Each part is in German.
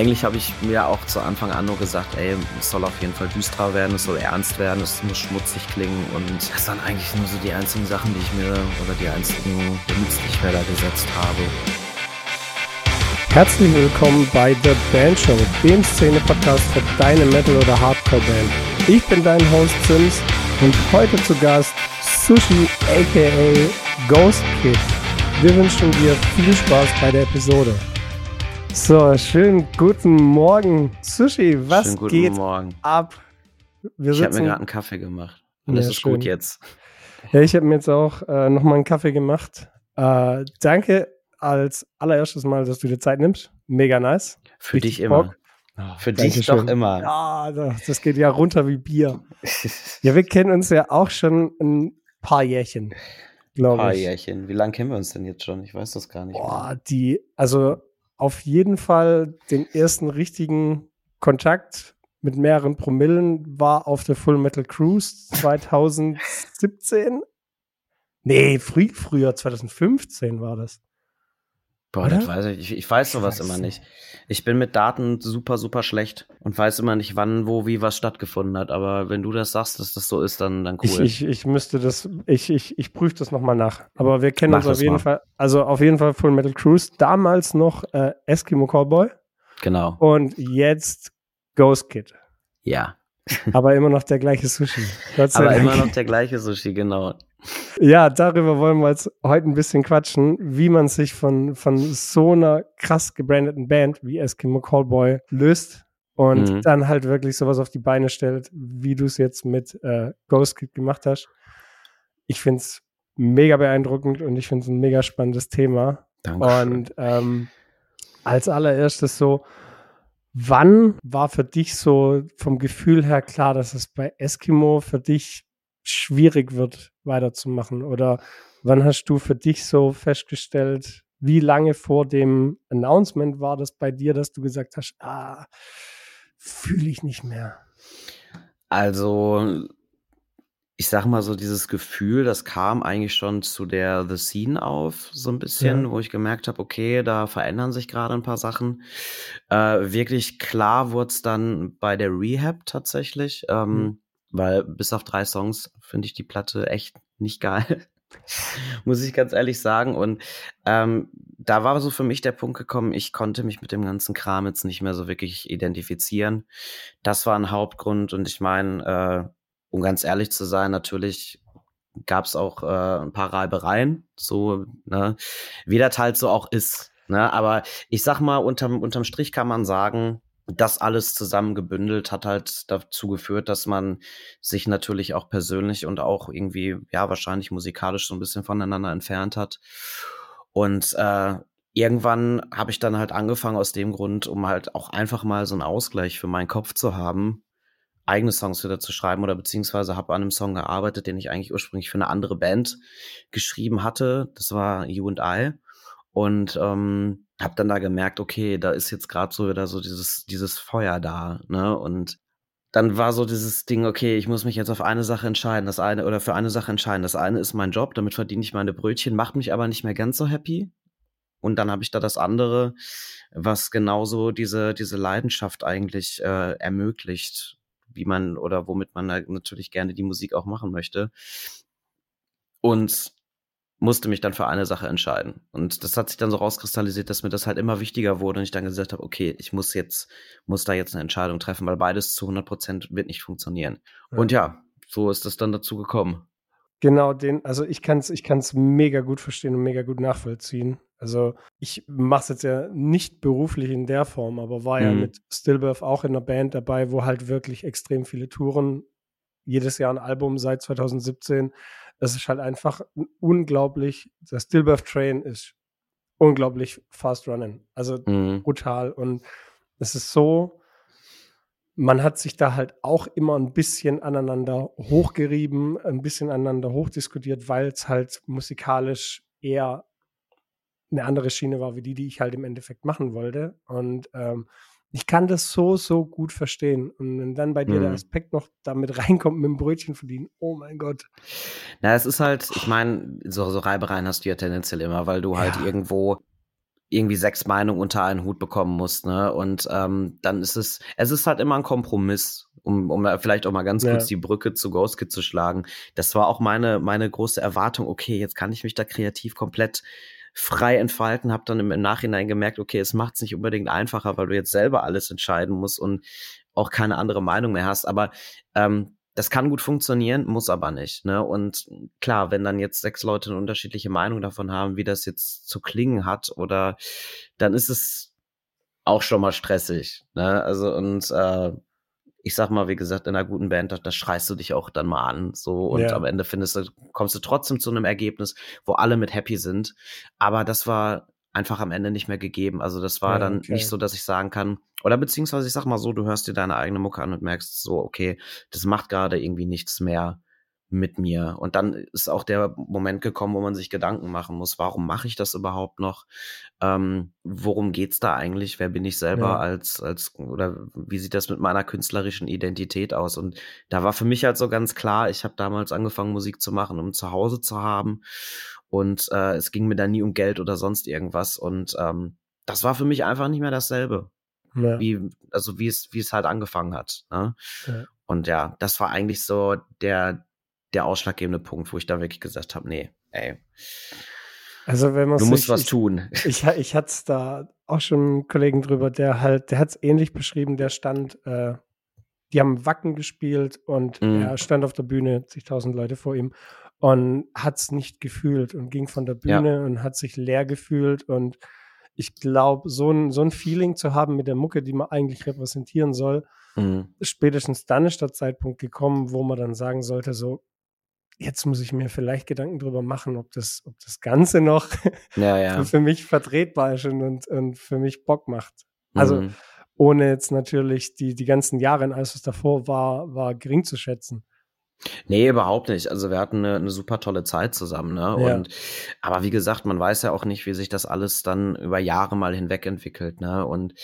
Eigentlich habe ich mir auch zu Anfang an nur gesagt, ey, es soll auf jeden Fall düsterer werden, es soll ernst werden, es muss schmutzig klingen und das waren eigentlich nur so die einzigen Sachen, die ich mir oder die einzigen Limits, die ich mir da gesetzt habe. Herzlich willkommen bei The Band Show, dem Szene-Podcast für deine Metal- oder Hardcore-Band. Ich bin dein Host Sims und heute zu Gast Sushi aka Ghost Kid. Wir wünschen dir viel Spaß bei der Episode. So, schönen guten Morgen, Sushi. Was Schönen guten geht Morgen. ab? Wir Ich habe mir gerade einen Kaffee gemacht und Ja, es ist schön. gut jetzt. Ja, ich habe mir jetzt auch äh, nochmal einen Kaffee gemacht. Äh, danke als allererstes Mal, dass du dir Zeit nimmst. Mega nice. Für Richtig dich immer. Bock. Für dich Dankeschön. doch immer. Ja, das das geht ja runter wie Bier. Ja, wir kennen uns ja auch schon ein paar Jährchen, glaube Paar. Jährchen. Wie lange kennen wir uns denn jetzt schon? Ich weiß das gar nicht. Boah, die, also auf jeden Fall den ersten richtigen Kontakt mit mehreren Promillen war auf der Full Metal Cruise 2017. Nee, früh, früher, 2015 war das. Boah, oder? das weiß ich. ich. Ich weiß sowas Scheiße. immer nicht. Ich bin mit Daten super, super schlecht und weiß immer nicht, wann, wo, wie was stattgefunden hat. Aber wenn du das sagst, dass das so ist, dann, dann Ich, cool. ich, ich müsste das, ich, ich, ich prüfe das nochmal nach. Aber wir kennen Mach uns auf jeden mal. Fall, also auf jeden Fall Full Metal Cruise, damals noch äh, Eskimo Cowboy genau. und jetzt Ghost Kid. Ja. Aber immer noch der gleiche Sushi. Aber immer noch der gleiche Sushi, genau. Ja, darüber wollen wir jetzt heute ein bisschen quatschen, wie man sich von, von so einer krass gebrandeten Band wie Eskimo Callboy löst und Mhm. dann halt wirklich sowas auf die Beine stellt, wie du es jetzt mit äh, Ghost Kid gemacht hast. Ich finde es mega beeindruckend und ich finde es ein mega spannendes Thema. Dankeschön. Und ähm, als allererstes so, wann war für dich so vom Gefühl her klar, dass es bei Eskimo für dich schwierig wird, weiterzumachen? Oder wann hast du für dich so festgestellt, wie lange vor dem Announcement war das bei dir, dass du gesagt hast, ah, fühle ich nicht mehr? Also, ich sag mal so, dieses Gefühl, das kam eigentlich schon zu der The Scene auf, so ein bisschen, Ja. wo ich gemerkt habe, okay, da verändern sich gerade ein paar Sachen. Äh, wirklich klar wurde es dann bei der Rehab tatsächlich, ähm, Mhm. weil bis auf drei Songs finde ich die Platte echt nicht geil. Muss ich ganz ehrlich sagen. Und ähm, da war so für mich der Punkt gekommen, ich konnte mich mit dem ganzen Kram jetzt nicht mehr so wirklich identifizieren. Das war ein Hauptgrund. Und ich meine, äh, um ganz ehrlich zu sein, natürlich gab es auch äh, ein paar Reibereien, so, ne, wie das halt so auch ist. Ne? Aber ich sag mal, unterm, unterm Strich kann man sagen, das alles zusammengebündelt hat halt dazu geführt, dass man sich natürlich auch persönlich und auch irgendwie, ja, wahrscheinlich musikalisch so ein bisschen voneinander entfernt hat. Und äh, irgendwann habe ich dann halt angefangen aus dem Grund, um halt auch einfach mal so einen Ausgleich für meinen Kopf zu haben, eigene Songs wieder zu schreiben oder beziehungsweise habe an einem Song gearbeitet, den ich eigentlich ursprünglich für eine andere Band geschrieben hatte. Das war You and I. Und ähm, habe dann da gemerkt, okay, da ist jetzt gerade so wieder so dieses, dieses Feuer da, ne? Und dann war so dieses Ding, okay, ich muss mich jetzt auf eine Sache entscheiden, das eine oder für eine Sache entscheiden. Das eine ist mein Job, damit verdiene ich meine Brötchen, macht mich aber nicht mehr ganz so happy. Und dann habe ich da das andere, was genauso diese, diese Leidenschaft eigentlich äh, ermöglicht, wie man oder womit man halt natürlich gerne die Musik auch machen möchte. Und musste mich dann für eine Sache entscheiden. Und das hat sich dann so rauskristallisiert, dass mir das halt immer wichtiger wurde und ich dann gesagt habe, okay, ich muss jetzt, muss da jetzt eine Entscheidung treffen, weil beides zu 100 Prozent wird nicht funktionieren. Ja. Und ja, so ist das dann dazu gekommen. Genau, den, also ich kann es ich kann's mega gut verstehen und mega gut nachvollziehen. Also ich mache es jetzt ja nicht beruflich in der Form, aber war ja Mhm. mit Stillbirth auch in einer Band dabei, wo halt wirklich extrem viele Touren, jedes Jahr ein Album seit 2017. Es ist halt einfach ein unglaublich, der Stillbirth Train ist unglaublich fast running. Also Mhm. brutal. Und es ist so, man hat sich da halt auch immer ein bisschen aneinander hochgerieben, ein bisschen aneinander hochdiskutiert, weil es halt musikalisch eher eine andere Schiene war, wie die, die ich halt im Endeffekt machen wollte. Und ähm, ich kann das so, so gut verstehen. Und wenn dann bei dir der Mhm. Aspekt noch damit reinkommt mit dem Brötchen verdienen, oh mein Gott. Na, es ist halt, ich meine, so, so Reibereien hast du ja tendenziell immer, weil du halt Ja. irgendwo irgendwie sechs Meinungen unter einen Hut bekommen musst, ne? Und ähm, dann ist es, es ist halt immer ein Kompromiss, um, um vielleicht auch mal ganz ja. kurz die Brücke zu Ghost Kid zu schlagen. Das war auch meine, meine große Erwartung, okay, jetzt kann ich mich da kreativ komplett frei entfalten, habe dann im, Nachhinein gemerkt, okay, es macht es nicht unbedingt einfacher, weil du jetzt selber alles entscheiden musst und auch keine andere Meinung mehr hast. Aber ähm, das kann gut funktionieren, muss aber nicht. Ne? Und klar, wenn dann jetzt sechs Leute eine unterschiedliche Meinung davon haben, wie das jetzt zu klingen hat, oder dann ist es auch schon mal stressig. Ne? Also und äh, ich sag mal, wie gesagt, in einer guten Band, da, da schreist du dich auch dann mal an. So, und ja. am Ende findest du, kommst du trotzdem zu einem Ergebnis, wo alle mit happy sind. Aber das war einfach am Ende nicht mehr gegeben. Also das war ja, dann okay. nicht so, dass ich sagen kann, oder beziehungsweise ich sag mal so, du hörst dir deine eigene Mucke an und merkst so, okay, das macht gerade irgendwie nichts mehr mit mir. Und dann ist auch der Moment gekommen, wo man sich Gedanken machen muss, warum mache ich das überhaupt noch? Ähm, worum geht's da eigentlich? Wer bin ich selber ja. als, als, oder wie sieht das mit meiner künstlerischen Identität aus? Und da war für mich halt so ganz klar, ich habe damals angefangen, Musik zu machen, um zu Hause zu haben. Und äh, es ging mir da nie um Geld oder sonst irgendwas. Und ähm, das war für mich einfach nicht mehr dasselbe. Ja. Wie, also wie es, wie es halt angefangen hat. Ne? Ja. Und ja, das war eigentlich so der, der ausschlaggebende Punkt, wo ich da wirklich gesagt habe, nee, ey. Also wenn man du musst was ich, tun. Ich, ich hatte es da auch schon einen Kollegen drüber, der halt, der hat es ähnlich beschrieben, der stand, äh, die haben Wacken gespielt und mm. er stand auf der Bühne, zigtausend Leute vor ihm und hat es nicht gefühlt und ging von der Bühne ja. und hat sich leer gefühlt und ich glaube, so ein, so ein Feeling zu haben mit der Mucke, die man eigentlich repräsentieren soll, mhm. spätestens dann ist der Zeitpunkt gekommen, wo man dann sagen sollte, so, jetzt muss ich mir vielleicht Gedanken drüber machen, ob das, ob das Ganze noch ja, ja. für mich vertretbar ist und, und für mich Bock macht. Also, mhm. ohne jetzt natürlich die, die ganzen Jahre und alles, was davor war, war gering zu schätzen. Nee, überhaupt nicht. Also wir hatten eine, eine super tolle Zeit zusammen, ne? Ja. Und aber wie gesagt, man weiß ja auch nicht, wie sich das alles dann über Jahre mal hinweg entwickelt, ne? Und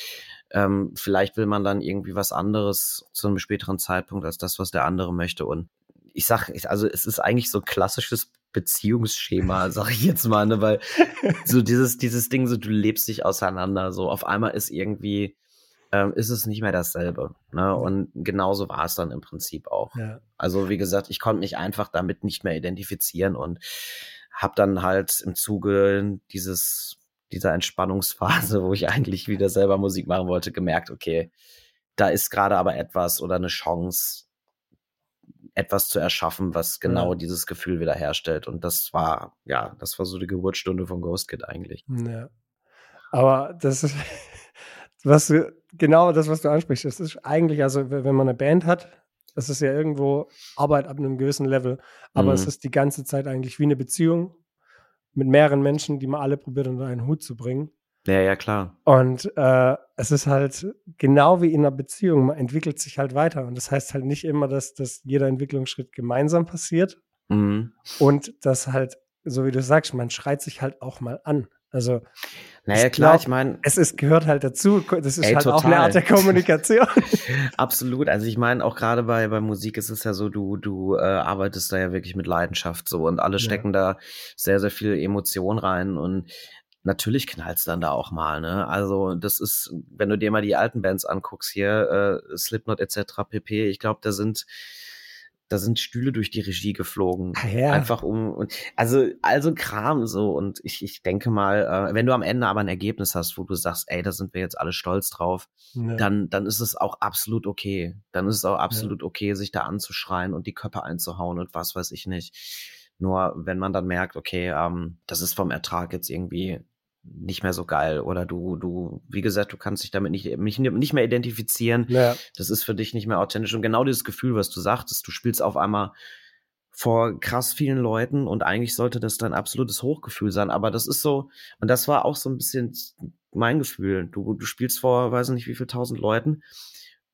ähm, vielleicht will man dann irgendwie was anderes zu einem späteren Zeitpunkt als das, was der andere möchte. Und ich sag, also es ist eigentlich so klassisches Beziehungsschema, sag ich jetzt mal, ne? Weil so dieses, dieses Ding, so du lebst dich auseinander, so auf einmal ist irgendwie ähm, ist es nicht mehr dasselbe. Ne? Und genauso war es dann im Prinzip auch. Ja. Also wie gesagt, ich konnte mich einfach damit nicht mehr identifizieren und habe dann halt im Zuge dieses dieser Entspannungsphase, wo ich eigentlich wieder selber Musik machen wollte, gemerkt, okay, da ist gerade aber etwas oder eine Chance, etwas zu erschaffen, was genau ja. dieses Gefühl wiederherstellt. Und das war, ja, das war so die Geburtsstunde von Ghost Kid eigentlich. Ja. Aber das ist, was genau das, was du ansprichst, das ist eigentlich, also wenn man eine Band hat, das ist ja irgendwo Arbeit ab einem gewissen Level, aber mhm. es ist die ganze Zeit eigentlich wie eine Beziehung mit mehreren Menschen, die man alle probiert unter einen Hut zu bringen. Ja, ja, klar. Und äh, es ist halt genau wie in einer Beziehung, man entwickelt sich halt weiter. Und das heißt halt nicht immer, dass, dass jeder Entwicklungsschritt gemeinsam passiert. Mhm. Und dass halt, so wie du sagst, man schreit sich halt auch mal an. Also naja, klar, glaub, ich meine. Es ist, gehört halt dazu. Das ist ey, halt total. auch eine Art der Kommunikation. Absolut. Also ich meine, auch gerade bei, bei Musik ist es ja so, du, du äh, arbeitest da ja wirklich mit Leidenschaft so und alle stecken ja. da sehr, sehr viel Emotion rein und natürlich knallt's dann da auch mal, ne? Also das ist, wenn du dir mal die alten Bands anguckst hier, äh, Slipknot etc. pp, ich glaube, da sind da sind Stühle durch die Regie geflogen. Ah, ja. Einfach um, und, also, also Kram so. Und ich, ich denke mal, äh, wenn du am Ende aber ein Ergebnis hast, wo du sagst, ey, da sind wir jetzt alle stolz drauf, ja. dann, dann ist es auch absolut okay. Dann ist es auch absolut ja. okay, sich da anzuschreien und die Köpfe einzuhauen und was weiß ich nicht. Nur wenn man dann merkt, okay, ähm, das ist vom Ertrag jetzt irgendwie nicht mehr so geil oder du, du, wie gesagt, du kannst dich damit nicht, nicht, nicht mehr identifizieren. Ja. Das ist für dich nicht mehr authentisch. Und genau dieses Gefühl, was du sagtest, du spielst auf einmal vor krass vielen Leuten und eigentlich sollte das dein absolutes Hochgefühl sein. Aber das ist so, und das war auch so ein bisschen mein Gefühl. Du, du spielst vor, weiß nicht wie viel tausend Leuten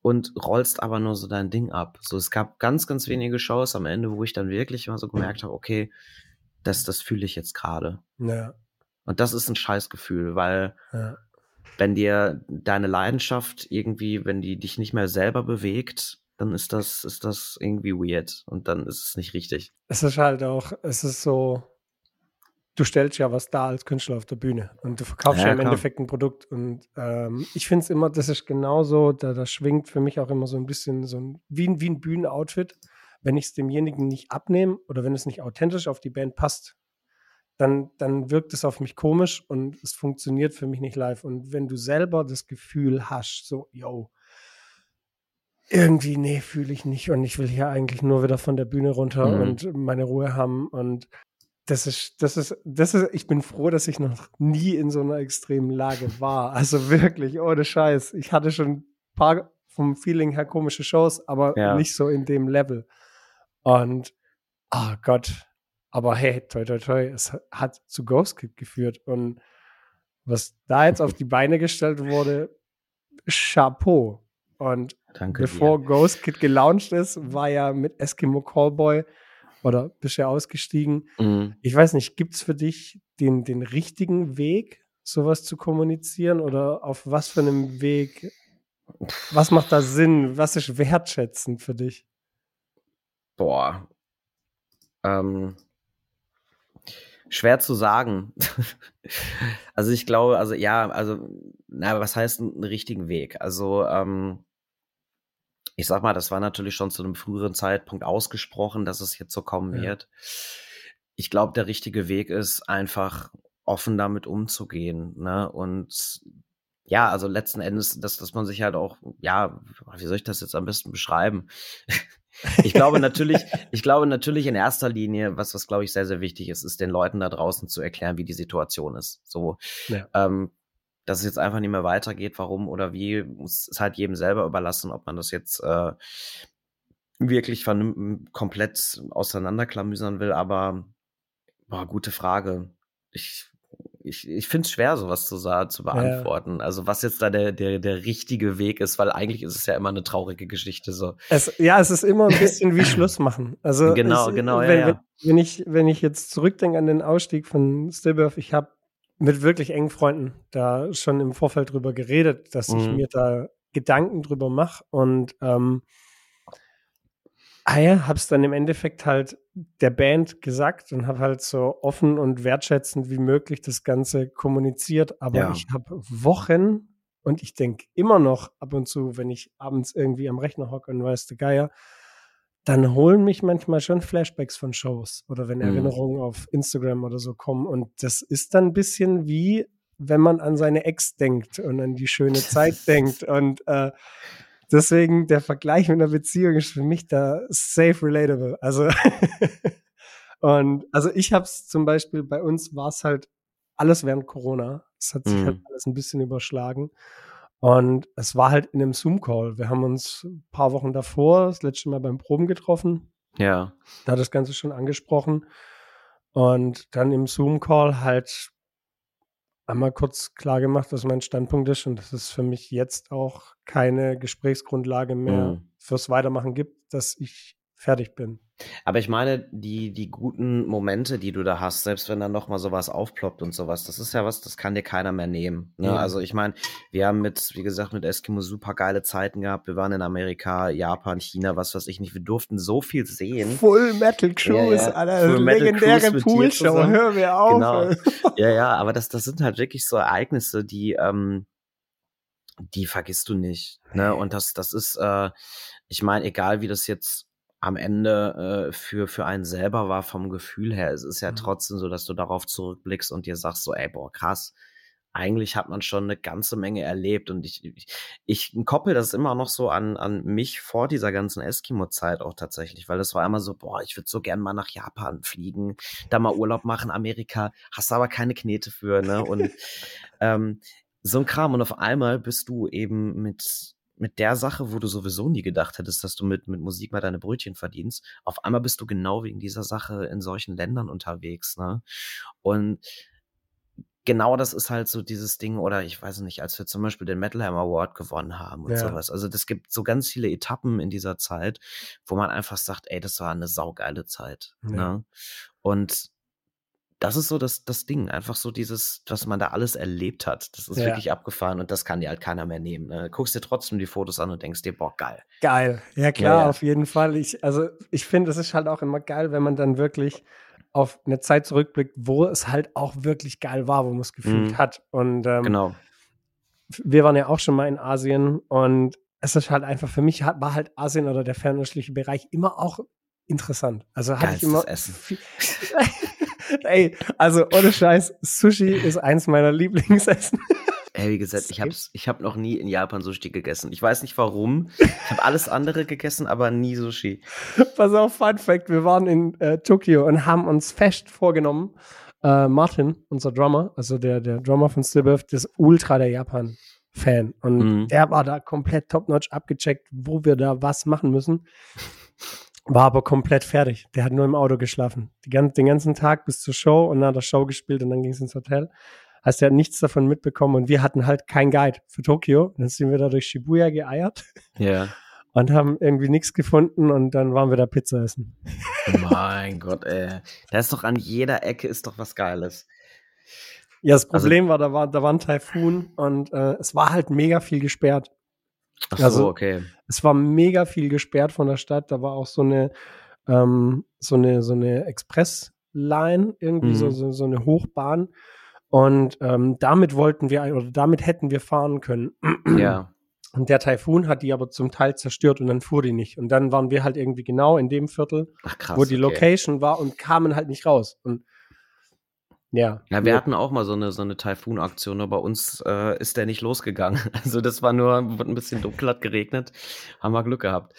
und rollst aber nur so dein Ding ab. So, es gab ganz, ganz wenige Shows am Ende, wo ich dann wirklich mal so gemerkt habe, okay, das, das fühle ich jetzt gerade. Ja. Und das ist ein Scheißgefühl, weil ja. wenn dir deine Leidenschaft irgendwie, wenn die dich nicht mehr selber bewegt, dann ist das, ist das irgendwie weird und dann ist es nicht richtig. Es ist halt auch, es ist so, du stellst ja was da als Künstler auf der Bühne und du verkaufst ja, ja im klar. Endeffekt ein Produkt. Und ähm, ich finde es immer, das ist genauso, da, da schwingt für mich auch immer so ein bisschen so ein, wie, ein, wie ein Bühnenoutfit. Wenn ich es demjenigen nicht abnehme oder wenn es nicht authentisch auf die Band passt, dann, dann wirkt es auf mich komisch und es funktioniert für mich nicht live. Und wenn du selber das Gefühl hast, so, yo, irgendwie, nee, fühle ich nicht und ich will hier eigentlich nur wieder von der Bühne runter mhm. und meine Ruhe haben und das ist, das ist, das ist, ich bin froh, dass ich noch nie in so einer extremen Lage war. Also wirklich, ohne Scheiß. Ich hatte schon ein paar vom Feeling her komische Shows, aber ja. nicht so in dem Level. Und, oh Gott. Aber hey, toi, toi, toi, es hat zu Ghost Kid geführt. Und was da jetzt auf die Beine gestellt wurde, Chapeau. Und Danke bevor dir. Ghost Kid gelauncht ist, war ja mit Eskimo Callboy oder bist ja ausgestiegen. Mhm. Ich weiß nicht, gibt es für dich den, den richtigen Weg, sowas zu kommunizieren oder auf was für einem Weg? Was macht da Sinn? Was ist wertschätzend für dich? Boah. Ähm, schwer zu sagen. also ich glaube, also ja, also, na, was heißt einen richtigen Weg? Also, ähm, ich sag mal, das war natürlich schon zu einem früheren Zeitpunkt ausgesprochen, dass es jetzt so kommen ja. wird. Ich glaube, der richtige Weg ist einfach offen damit umzugehen. Ne? Und ja, also letzten Endes, dass, dass man sich halt auch, ja, wie soll ich das jetzt am besten beschreiben? ich glaube natürlich, ich glaube natürlich in erster Linie, was, was glaube ich sehr, sehr wichtig ist, ist den Leuten da draußen zu erklären, wie die Situation ist. So, ja. ähm, dass es jetzt einfach nicht mehr weitergeht, warum oder wie, muss es halt jedem selber überlassen, ob man das jetzt äh, wirklich komplett auseinanderklamüsern will, aber boah, gute Frage. Ich, ich, ich finde es schwer, sowas zu, zu beantworten. Ja. Also was jetzt da der, der, der richtige Weg ist, weil eigentlich ist es ja immer eine traurige Geschichte. So. Es, ja, es ist immer ein bisschen wie Schluss machen. Also genau, ich, genau, wenn, ja, ja. Wenn, ich, wenn ich jetzt zurückdenke an den Ausstieg von Stillbirth, ich habe mit wirklich engen Freunden da schon im Vorfeld drüber geredet, dass mhm. ich mir da Gedanken drüber mache und ähm, ah ja, hab's dann im Endeffekt halt der Band gesagt und habe halt so offen und wertschätzend wie möglich das Ganze kommuniziert. Aber ja. ich habe Wochen und ich denke immer noch ab und zu, wenn ich abends irgendwie am Rechner hocke und weiß der Geier, dann holen mich manchmal schon Flashbacks von Shows oder wenn mhm. Erinnerungen auf Instagram oder so kommen. Und das ist dann ein bisschen wie, wenn man an seine Ex denkt und an die schöne Zeit denkt. Und äh, deswegen der Vergleich mit einer Beziehung ist für mich da safe relatable. Also und also ich habe es zum Beispiel bei uns war es halt alles während Corona. Es hat sich halt mhm. halt alles ein bisschen überschlagen. Und es war halt in einem Zoom-Call. Wir haben uns ein paar Wochen davor, das letzte Mal beim Proben getroffen. Ja. Da hat das Ganze schon angesprochen. Und dann im Zoom-Call halt einmal kurz klar gemacht, was mein Standpunkt ist. Und dass es für mich jetzt auch keine Gesprächsgrundlage mehr mhm. fürs Weitermachen gibt, dass ich fertig bin. Aber ich meine, die, die guten Momente, die du da hast, selbst wenn dann nochmal sowas aufploppt und sowas, das ist ja was, das kann dir keiner mehr nehmen. Ne? Ja. Also ich meine, wir haben mit, wie gesagt, mit Eskimo super geile Zeiten gehabt. Wir waren in Amerika, Japan, China, was weiß ich nicht. Wir durften so viel sehen. Full Metal Cruise, ja, ja. Alter. Full legendäre Poolshow, hör mir auf. Genau. ja, ja, aber das, das sind halt wirklich so Ereignisse, die, ähm, die vergisst du nicht. Ne? Und das, das ist, äh, ich meine, egal wie das jetzt am Ende äh, für, für einen selber war vom Gefühl her. Es ist ja mhm. trotzdem so, dass du darauf zurückblickst und dir sagst so, ey, boah, krass, eigentlich hat man schon eine ganze Menge erlebt und ich, ich, ich koppel das immer noch so an, an mich vor dieser ganzen Eskimo-Zeit auch tatsächlich, weil das war immer so, boah, ich würde so gern mal nach Japan fliegen, da mal Urlaub machen, Amerika, hast aber keine Knete für, ne? Und ähm, so ein Kram und auf einmal bist du eben mit mit der Sache, wo du sowieso nie gedacht hättest, dass du mit, mit Musik mal deine Brötchen verdienst, auf einmal bist du genau wegen dieser Sache in solchen Ländern unterwegs, ne? Und genau das ist halt so dieses Ding, oder ich weiß nicht, als wir zum Beispiel den Metal Hammer Award gewonnen haben und ja. sowas. Also das gibt so ganz viele Etappen in dieser Zeit, wo man einfach sagt, ey, das war eine saugeile Zeit. Ja. Ne? Und das ist so das, das Ding. Einfach so dieses, was man da alles erlebt hat. Das ist ja. wirklich abgefahren und das kann dir halt keiner mehr nehmen. Ne? Guckst dir trotzdem die Fotos an und denkst dir, boah, geil. Geil. Ja, klar, ja, ja. auf jeden Fall. Ich, also, ich finde, es ist halt auch immer geil, wenn man dann wirklich auf eine Zeit zurückblickt, wo es halt auch wirklich geil war, wo man es gefühlt Mhm. hat. Und ähm, Genau. wir waren ja auch schon mal in Asien und es ist halt einfach, für mich hat, war halt Asien oder der fernöstliche Bereich immer auch interessant. Also hatte ich immer. Essen. viel- Ey, also ohne Scheiß, Sushi ist eins meiner Lieblingsessen. Ey, wie gesagt, ich hab's, ich hab noch nie in Japan Sushi gegessen. Ich weiß nicht warum. Ich habe alles andere gegessen, aber nie Sushi. Pass auf, Fun Fact: Wir waren in äh, Tokio und haben uns fest vorgenommen, äh, Martin, unser Drummer, also der, der Drummer von Stillbirth, ist ultra der Japan-Fan. Und Mhm. der war da komplett top-notch abgecheckt, wo wir da was machen müssen. War aber komplett fertig. Der hat nur im Auto geschlafen. Die gan den ganzen Tag bis zur Show und nach der Show gespielt und dann ging es ins Hotel. Heißt, er hat nichts davon mitbekommen und wir hatten halt kein Guide für Tokio. Und dann sind wir da durch Shibuya geeiert Ja. und haben irgendwie nichts gefunden und dann waren wir da Pizza essen. Mein Gott, ey. Da ist doch an jeder Ecke ist doch was Geiles. Ja, das Also- Problem war, da war, da war ein Taifun und äh, es war halt mega viel gesperrt. Ach so, Also- okay. Es war mega viel gesperrt von der Stadt. Da war auch so eine, ähm, so eine, so eine Expressline, irgendwie Mhm. so, so, so eine Hochbahn. Und ähm, damit wollten wir, oder damit hätten wir fahren können. Ja. Und der Taifun hat die aber zum Teil zerstört und dann fuhr die nicht. Und dann waren wir halt irgendwie genau in dem Viertel, Ach krass. wo die okay. Location war und kamen halt nicht raus. Und ja. Ja, wir hatten auch mal so eine, so eine Taifun-Aktion, aber bei uns äh, ist der nicht losgegangen. Also das war nur, wurde ein bisschen dunkel, hat geregnet, haben wir Glück gehabt.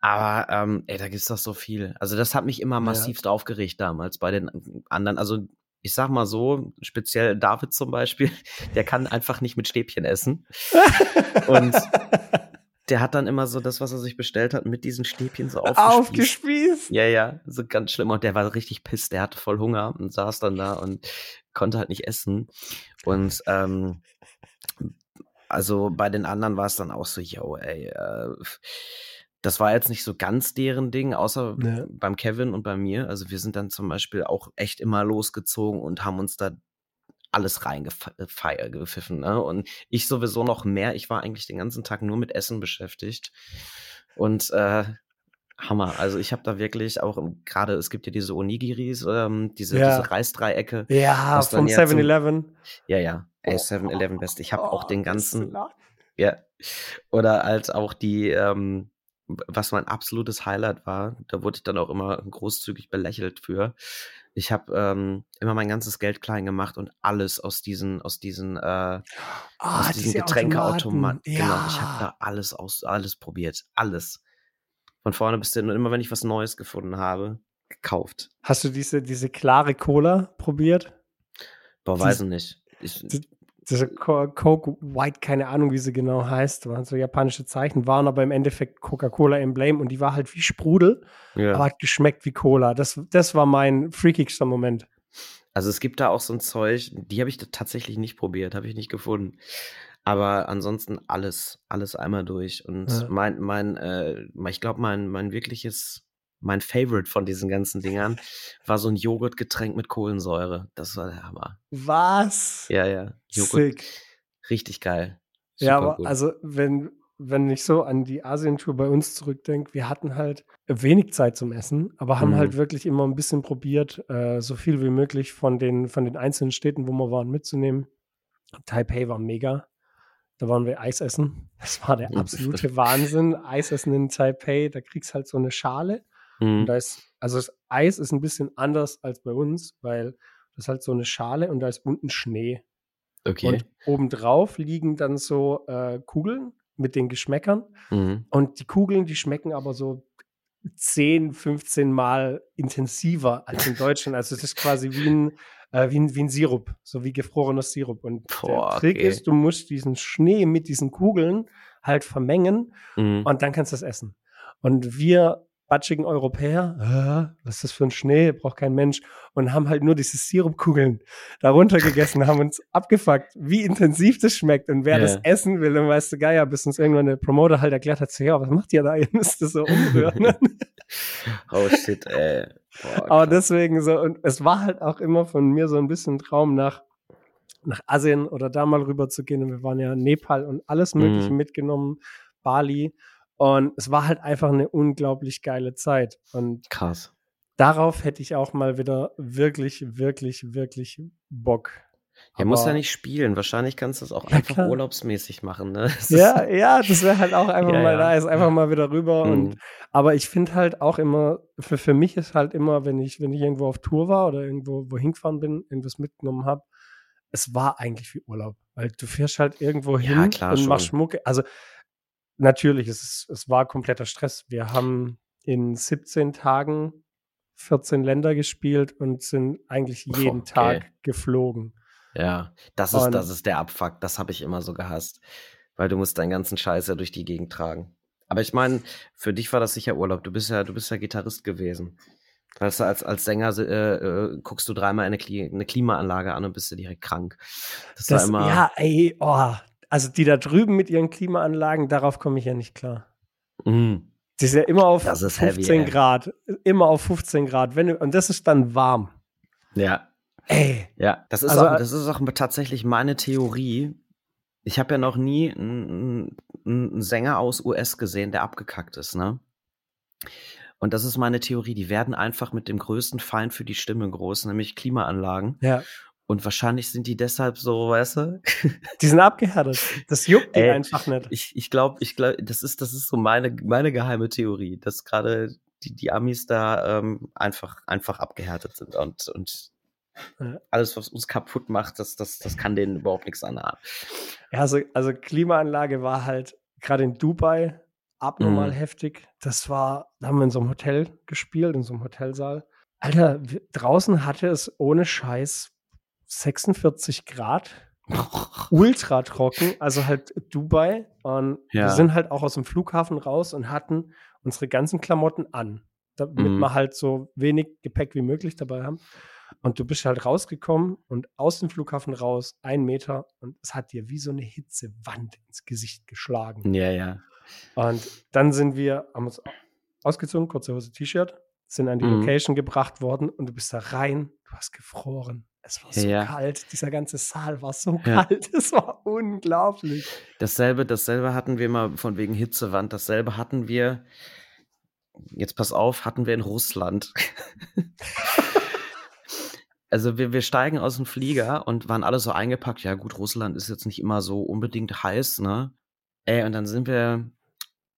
Aber ähm, ey, da gibt's doch so viel. Also das hat mich immer massivst aufgeregt damals bei den anderen. Also ich sag mal so, speziell David zum Beispiel, der kann einfach nicht mit Stäbchen essen. Und der hat dann immer so das, was er sich bestellt hat, mit diesen Stäbchen so aufgespießt. Aufgespießt. Ja, ja, so ganz schlimm. Und der war richtig piss, der hatte voll Hunger und saß dann da und konnte halt nicht essen. Und ähm, also bei den anderen war es dann auch so, yo, ey, äh, das war jetzt nicht so ganz deren Ding, außer Ja. beim Kevin und bei mir. Also wir sind dann zum Beispiel auch echt immer losgezogen und haben uns da alles reingepfiffen. Ne? Und ich sowieso noch mehr. Ich war eigentlich den ganzen Tag nur mit Essen beschäftigt. Und äh, Hammer. Also ich habe da wirklich auch gerade, es gibt ja diese Onigiris, ähm, diese, Ja. diese Reisdreiecke. Ja, vom ja zum- 7-Eleven. Ja, ja. Ey, Oh. 7-Eleven Best. Ich habe auch Oh, den das ganzen, ja. Oder als auch die, ähm, was mein absolutes Highlight war, da wurde ich dann auch immer großzügig belächelt für. Ich habe ähm, immer mein ganzes Geld klein gemacht und alles aus diesen, aus diesen, äh, Ah, aus diesen diese Getränkeautomaten. Automaten. Genau, ich habe da alles aus, alles probiert. Alles. Von vorne bis hin. Und immer wenn ich was Neues gefunden habe, gekauft. Hast du diese, diese klare Cola probiert? Boah, weiß ich nicht. Ich, Diese Co- Coke White, keine Ahnung, wie sie genau heißt, waren so japanische Zeichen, waren aber im Endeffekt Coca-Cola Emblem und die war halt wie Sprudel, ja. aber hat geschmeckt wie Cola. Das, das war mein freakigster Moment. Also es gibt da auch so ein Zeug, die habe ich tatsächlich nicht probiert, habe ich nicht gefunden. Aber ansonsten alles, alles einmal durch. Und Ja. mein, mein, äh, ich glaube, mein, mein wirkliches, mein Favorite von diesen ganzen Dingern war so ein Joghurtgetränk mit Kohlensäure. Das war der Hammer. Was? Ja, ja. Joghurt, Sick. richtig geil. Ja, Super aber gut. also, wenn, wenn ich so an die Asientour bei uns zurückdenke, wir hatten halt wenig Zeit zum Essen, aber haben Mhm. halt wirklich immer ein bisschen probiert, äh, so viel wie möglich von den, von den einzelnen Städten, wo wir waren, mitzunehmen. Taipei war mega. Da waren wir Eis essen. Das war der Ja, absolute Wahnsinn. Eis essen in Taipei, da kriegst halt so eine Schale. Und Mhm. da ist, also das Eis ist ein bisschen anders als bei uns, weil das ist halt so eine Schale und da ist unten Schnee. Okay. Und obendrauf liegen dann so äh, Kugeln mit den Geschmäckern. Mhm. Und die Kugeln, die schmecken aber so 10, 15 Mal intensiver als in Deutschland. Also es ist quasi wie ein, äh, wie ein, wie ein Sirup, so wie gefrorener Sirup. Und Boah, der Trick okay. ist, du musst diesen Schnee mit diesen Kugeln halt vermengen Mhm. und dann kannst du es essen. Und wir batschigen Europäer, äh, was ist das für ein Schnee, braucht kein Mensch, und haben halt nur diese Sirupkugeln darunter gegessen, haben uns abgefuckt, wie intensiv das schmeckt und wer Ja. das essen will, dann weißt du, Geier, bis uns irgendwann der Promoter halt erklärt hat, so, ja, was macht ihr da, ihr müsst das so umrühren. Oh shit, ey. Boah, Aber deswegen so, und es war halt auch immer von mir so ein bisschen ein Traum nach, nach Asien oder da mal rüber zu gehen. Und wir waren ja in Nepal und alles Mögliche Mhm. mitgenommen, Bali. Und es war halt einfach eine unglaublich geile Zeit. Und Krass. darauf hätte ich auch mal wieder wirklich, wirklich, wirklich Bock. Er muss ja nicht spielen. Wahrscheinlich kannst du es auch Ja, einfach klar. urlaubsmäßig machen. Ne? Ja, ja, das wäre halt auch einfach Ja, mal ja. da, ist einfach mal wieder rüber. Und, Mhm. aber ich finde halt auch immer, für, für mich ist halt immer, wenn ich, wenn ich irgendwo auf Tour war oder irgendwo wohin gefahren bin, irgendwas mitgenommen habe, es war eigentlich wie Urlaub. Weil du fährst halt irgendwo Ja, hin und schon. machst Mucke. Also natürlich, es, ist, es war kompletter Stress. Wir haben in 17 Tagen 14 Länder gespielt und sind eigentlich jeden Okay. Tag geflogen. ja, das ist, Und- das ist der Abfuck. Das habe ich immer so gehasst. Weil du musst deinen ganzen Scheiß ja durch die Gegend tragen. Aber ich meine, für dich war das sicher Urlaub. Du bist ja, du bist ja Gitarrist gewesen. Weißt du, als, als Sänger äh, äh, guckst du dreimal eine, Kli eine Klimaanlage an und bist du direkt krank. Das, Das, war immer. ja, ey, oh, also die da drüben mit ihren Klimaanlagen, darauf komme ich ja nicht klar. Mm, Die ist ja immer auf Das ist heavy, 15 ey. Grad. Immer auf 15 Grad. Wenn und das ist dann warm. ja. Ey. Ja, das ist, Also, auch, das ist auch tatsächlich meine Theorie. Ich habe ja noch nie einen, einen Sänger aus US gesehen, der abgekackt ist, ne? Und das ist meine Theorie. Die werden einfach mit dem größten Feind für die Stimme groß, nämlich Klimaanlagen. Ja. Und wahrscheinlich sind die deshalb so, weißt du? Die sind abgehärtet. Das juckt die Ey, einfach nicht. Ich, ich glaube, ich glaube, das ist, das ist so meine, meine geheime Theorie, dass gerade die, die Amis da ähm, einfach, einfach abgehärtet sind und, und Ja. alles, was uns kaputt macht, das, das, das kann denen überhaupt nichts anhaben. Ja, also, also Klimaanlage war halt gerade in Dubai abnormal Mhm. heftig. Das war, da haben wir in so einem Hotel gespielt, in so einem Hotelsaal. Alter, draußen hatte es ohne Scheiß 46 Grad. ultra trocken, also halt Dubai. Und wir Ja. sind halt auch aus dem Flughafen raus und hatten unsere ganzen Klamotten an, damit Mhm. wir halt so wenig Gepäck wie möglich dabei haben. Und du bist halt rausgekommen und aus dem Flughafen raus, ein Meter, und es hat dir wie so eine Hitzewand ins Gesicht geschlagen. Ja, ja. Und dann sind wir, haben uns ausgezogen, kurze Hose, T-Shirt, sind an die Mhm. Location gebracht worden und du bist da rein, du hast gefroren. Es war so Ja. kalt, dieser ganze Saal war so Ja. kalt, es war unglaublich. Dasselbe, dasselbe hatten wir mal von wegen Hitzewand. Dasselbe hatten wir, jetzt pass auf, hatten wir in Russland. also wir, wir steigen aus dem Flieger und waren alle so eingepackt. Ja gut, Russland ist jetzt nicht immer so unbedingt heiß, ne? Ey, und dann sind wir,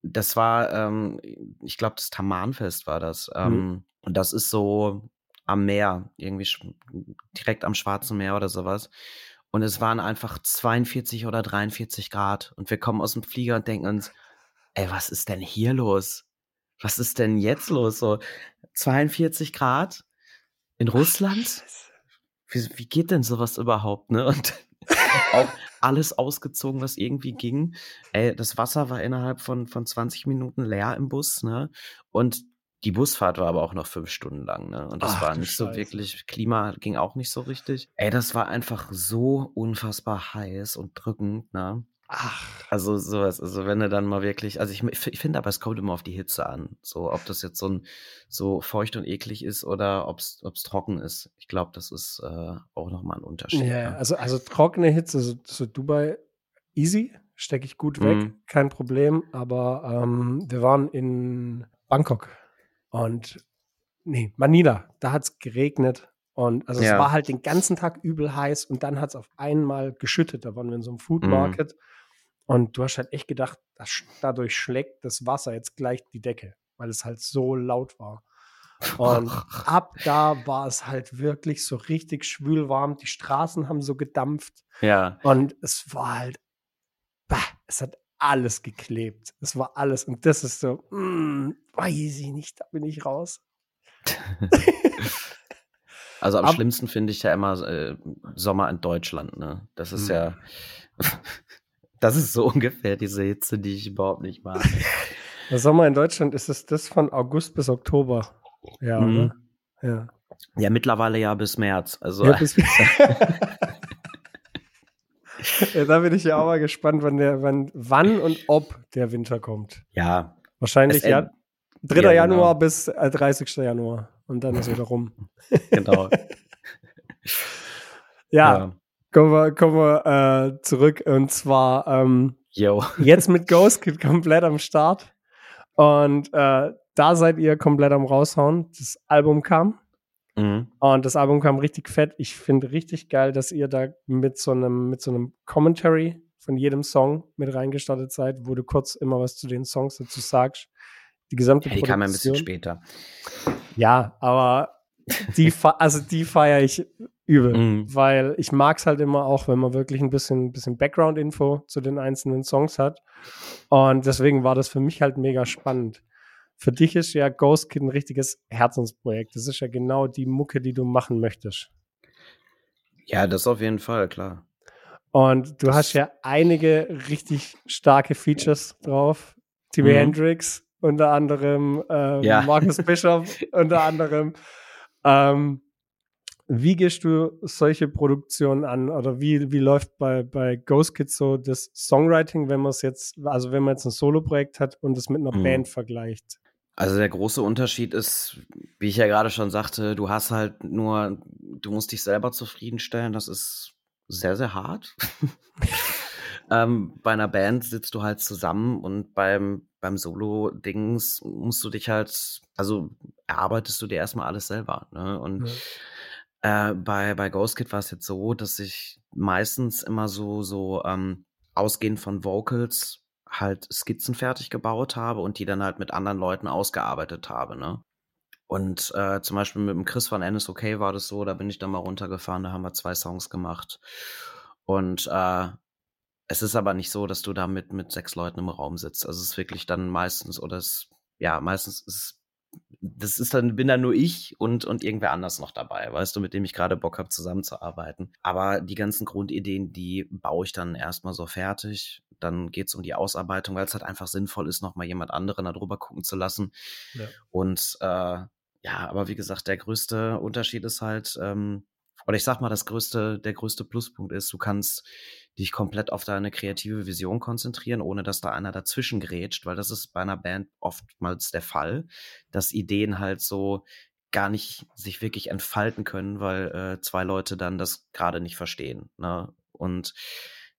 das war, ähm, ich glaube, das Tamanfest war das. Ähm, Und das ist so am Meer, irgendwie direkt am Schwarzen Meer oder sowas. Und es waren einfach 42 oder 43 Grad. Und wir kommen aus dem Flieger und denken uns, ey, was ist denn hier los? Was ist denn jetzt los? So 42 Grad in Russland? Wie, wie geht denn sowas überhaupt, ne? Und auch alles ausgezogen, was irgendwie ging. Ey, das Wasser war innerhalb von, von 20 Minuten leer im Bus, ne? Und die Busfahrt war aber auch noch fünf Stunden lang, ne? Und das Ach war nicht so Scheiße. wirklich, Klima ging auch nicht so richtig. Ey, das war einfach so unfassbar heiß und drückend, ne? Ach, Also sowas, also wenn du dann mal wirklich, also ich, ich finde aber, es kommt immer auf die Hitze an. So, ob das jetzt so ein so feucht und eklig ist oder ob es trocken ist. Ich glaube, das ist äh, auch nochmal ein Unterschied. ja, ne? also, also trockene Hitze, so, so Dubai, easy, stecke ich gut weg, Mhm. kein Problem. Aber ähm, wir waren in Bangkok und nee, Manila, da hat es geregnet. Und also Ja. es war halt den ganzen Tag übel heiß und dann hat es auf einmal geschüttet. Da waren wir in so einem Food Mhm. Market und du hast halt echt gedacht, das, dadurch schlägt das Wasser jetzt gleich die Decke, weil es halt so laut war. Und ab da war es halt wirklich so richtig schwülwarm. Die Straßen haben so gedampft Ja, und es war halt, bah, es hat alles geklebt. Es war alles. Und das ist so, mm, weiß ich nicht, da bin ich raus. also am Ab- schlimmsten finde ich ja immer äh, Sommer in Deutschland, ne? Das ist Mhm. ja, das ist so ungefähr diese Hitze, die ich überhaupt nicht mag. Der Sommer in Deutschland ist es das von August bis Oktober. Ja, Mhm. Ja. Ja, mittlerweile ja bis März. Also ja, bis, ja, da bin ich ja auch mal gespannt, wann, der, wann, wann und ob der Winter kommt. ja, Wahrscheinlich ja, end- 3. ja, Januar genau. bis äh, 30. Januar. Und dann ist wieder rum. genau. Ja, kommen wir, kommen wir äh, zurück. Und zwar ähm, jetzt mit Ghost Kid komplett am Start. Und äh, da seid ihr komplett am raushauen. Das Album kam. Mhm. Und das Album kam richtig fett. Ich finde richtig geil, dass ihr da mit so einem, mit so einem Commentary von jedem Song mit reingestartet seid, wo du kurz immer was zu den Songs dazu sagst. Die gesamte ja, die kam ein bisschen später. Ja, aber die, also die feiere ich übel, mhm. weil ich mag es halt immer auch, wenn man wirklich ein bisschen, bisschen Background-Info zu den einzelnen Songs hat. Und deswegen war das für mich halt mega spannend. Für dich ist ja Ghost Kid ein richtiges Herzensprojekt. Das ist ja genau die Mucke, die du machen möchtest. Ja, das auf jeden Fall, klar. Und du das hast ja einige richtig starke Features drauf. Timmy mhm. Hendrix, unter anderem ähm, ja. Marcus Bischoff, unter anderem. Ähm, wie gehst du solche Produktionen an oder wie, wie läuft bei, bei Ghost Kids so das Songwriting, wenn man es jetzt, also wenn man jetzt ein Solo-Projekt hat und es mit einer mhm. Band vergleicht? Also der große Unterschied ist, wie ich ja gerade schon sagte, du hast halt nur, du musst dich selber zufriedenstellen. Das ist sehr, sehr hart. ähm, bei einer Band sitzt du halt zusammen und beim, beim Solo-Dings musst du dich halt, also erarbeitest du dir erstmal alles selber. Ne? Und ja äh, bei, bei Ghost Kid war es jetzt so, dass ich meistens immer so, so ähm, ausgehend von Vocals halt Skizzen fertig gebaut habe und die dann halt mit anderen Leuten ausgearbeitet habe, ne? Und äh, zum Beispiel mit dem Chris von NSOK war das so, da bin ich dann mal runtergefahren, da haben wir zwei Songs gemacht. Und äh, es ist aber nicht so, dass du da mit, mit sechs Leuten im Raum sitzt. Also es ist wirklich dann meistens, oder es, ja, meistens ist das ist dann, bin dann nur ich und, und irgendwer anders noch dabei, weißt du, mit dem ich gerade Bock habe, zusammenzuarbeiten. Aber die ganzen Grundideen, die baue ich dann erstmal so fertig. Dann geht es um die Ausarbeitung, weil es halt einfach sinnvoll ist, nochmal jemand anderen darüber gucken zu lassen. Ja. Und äh, ja, aber wie gesagt, der größte Unterschied ist halt, ähm, oder ich sag mal, das größte, der größte Pluspunkt ist, du kannst dich komplett auf deine kreative Vision konzentrieren, ohne dass da einer dazwischen grätscht, weil das ist bei einer Band oftmals der Fall, dass Ideen halt so gar nicht sich wirklich entfalten können, weil äh, zwei Leute dann das gerade nicht verstehen. Ne? Und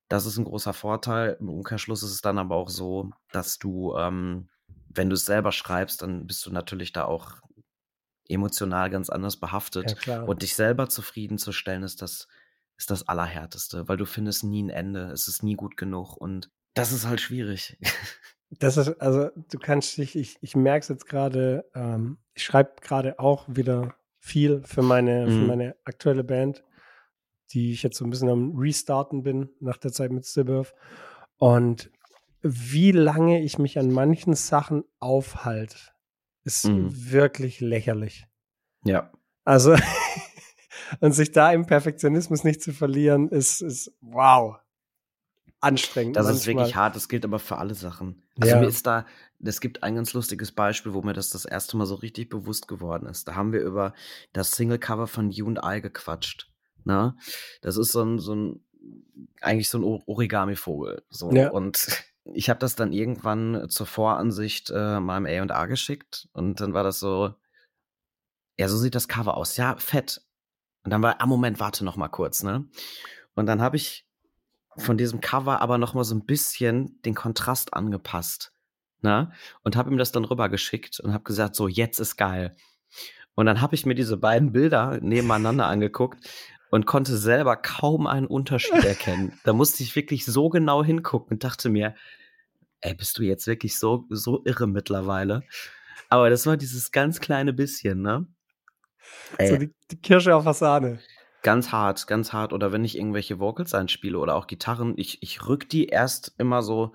das ist ein großer Vorteil. Im Umkehrschluss ist es dann aber auch so, dass du, ähm, wenn du es selber schreibst, dann bist du natürlich da auch emotional ganz anders behaftet. Ja, und dich selber zufriedenzustellen, ist das, ist das Allerhärteste, weil du findest nie ein Ende. Es ist nie gut genug und das ist halt schwierig. Das ist, also du kannst dich, ich, ich merke es jetzt gerade, ähm, ich schreibe gerade auch wieder viel für meine, mhm. für meine aktuelle Band, die ich jetzt so ein bisschen am Restarten bin nach der Zeit mit Stillbirth. Und wie lange ich mich an manchen Sachen aufhalte, ist mhm. wirklich lächerlich. Ja. Also, und sich da im Perfektionismus nicht zu verlieren, ist, ist wow. Anstrengend. Das manchmal. ist wirklich hart, das gilt aber für alle Sachen. Also ja. mir ist da, es gibt ein ganz lustiges Beispiel, wo mir das das erste Mal so richtig bewusst geworden ist. Da haben wir über das Single-Cover von You and I gequatscht. Na? Ne? Das ist so ein, so ein eigentlich so ein Origami-Vogel. So. Ja. Und ich habe das dann irgendwann zur Voransicht äh, meinem A&A geschickt und dann war das so, ja, so sieht das Cover aus. Ja, fett. Und dann war, ah, Moment, warte noch mal kurz, ne? Und dann habe ich von diesem Cover aber noch mal so ein bisschen den Kontrast angepasst, ne? Und habe ihm das dann rübergeschickt und habe gesagt, so, jetzt ist geil. Und dann habe ich mir diese beiden Bilder nebeneinander angeguckt und konnte selber kaum einen Unterschied erkennen. da musste ich wirklich so genau hingucken und dachte mir, ey, bist du jetzt wirklich so, so irre mittlerweile? Aber das war dieses ganz kleine bisschen, ne? Ey. So die, die Kirsche auf Sahne. Ganz hart, ganz hart. Oder wenn ich irgendwelche Vocals einspiele oder auch Gitarren, ich, ich rück die erst immer so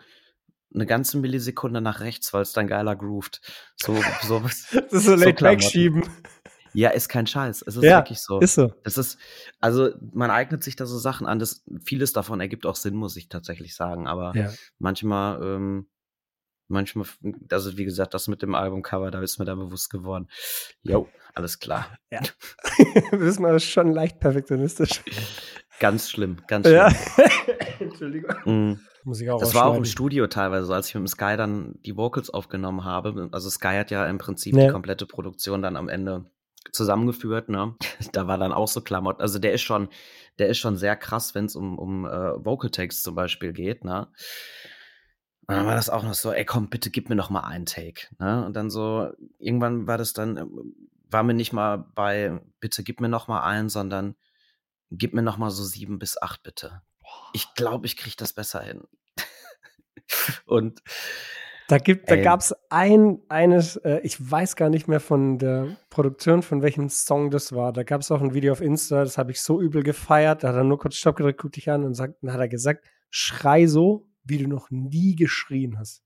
eine ganze Millisekunde nach rechts, weil es dann geiler groovt. So, so, das ist so, so Late schieben. Ja, ist kein Scheiß. Es ist ja, wirklich so. Ist so. Es ist, also man eignet sich da so Sachen an. Das, vieles davon ergibt auch Sinn, muss ich tatsächlich sagen. Aber ja. manchmal, ähm, manchmal, also wie gesagt, das mit dem Albumcover, da ist mir da bewusst geworden. Jo, alles klar. Ja. Wissen wir, das ist schon leicht perfektionistisch. Ganz schlimm, ganz schlimm. Ja. Entschuldigung. Mm. Muss ich auch das war auch im Studio teilweise, als ich mit dem Sky dann die Vocals aufgenommen habe. Also Sky hat ja im Prinzip ja. die komplette Produktion dann am Ende zusammengeführt, ne? Da war dann auch so Klamotten. Also der ist schon, der ist schon sehr krass, wenn es um, um äh, Vocal Text zum Beispiel geht, ne? Und dann war das auch noch so, ey komm, bitte gib mir noch mal einen Take. Ne? Und dann so, irgendwann war das dann, äh, war mir nicht mal bei, bitte gib mir noch mal einen, sondern gib mir noch mal so sieben bis acht, bitte. Ich glaube, ich kriege das besser hin. Und da, gibt, da gab es ein, eines, äh, ich weiß gar nicht mehr von der Produktion, von welchem Song das war. Da gab es auch ein Video auf Insta, das habe ich so übel gefeiert. Da hat er nur kurz Stopp gedrückt, guck dich an und sagt, dann hat er gesagt, schrei so, wie du noch nie geschrien hast.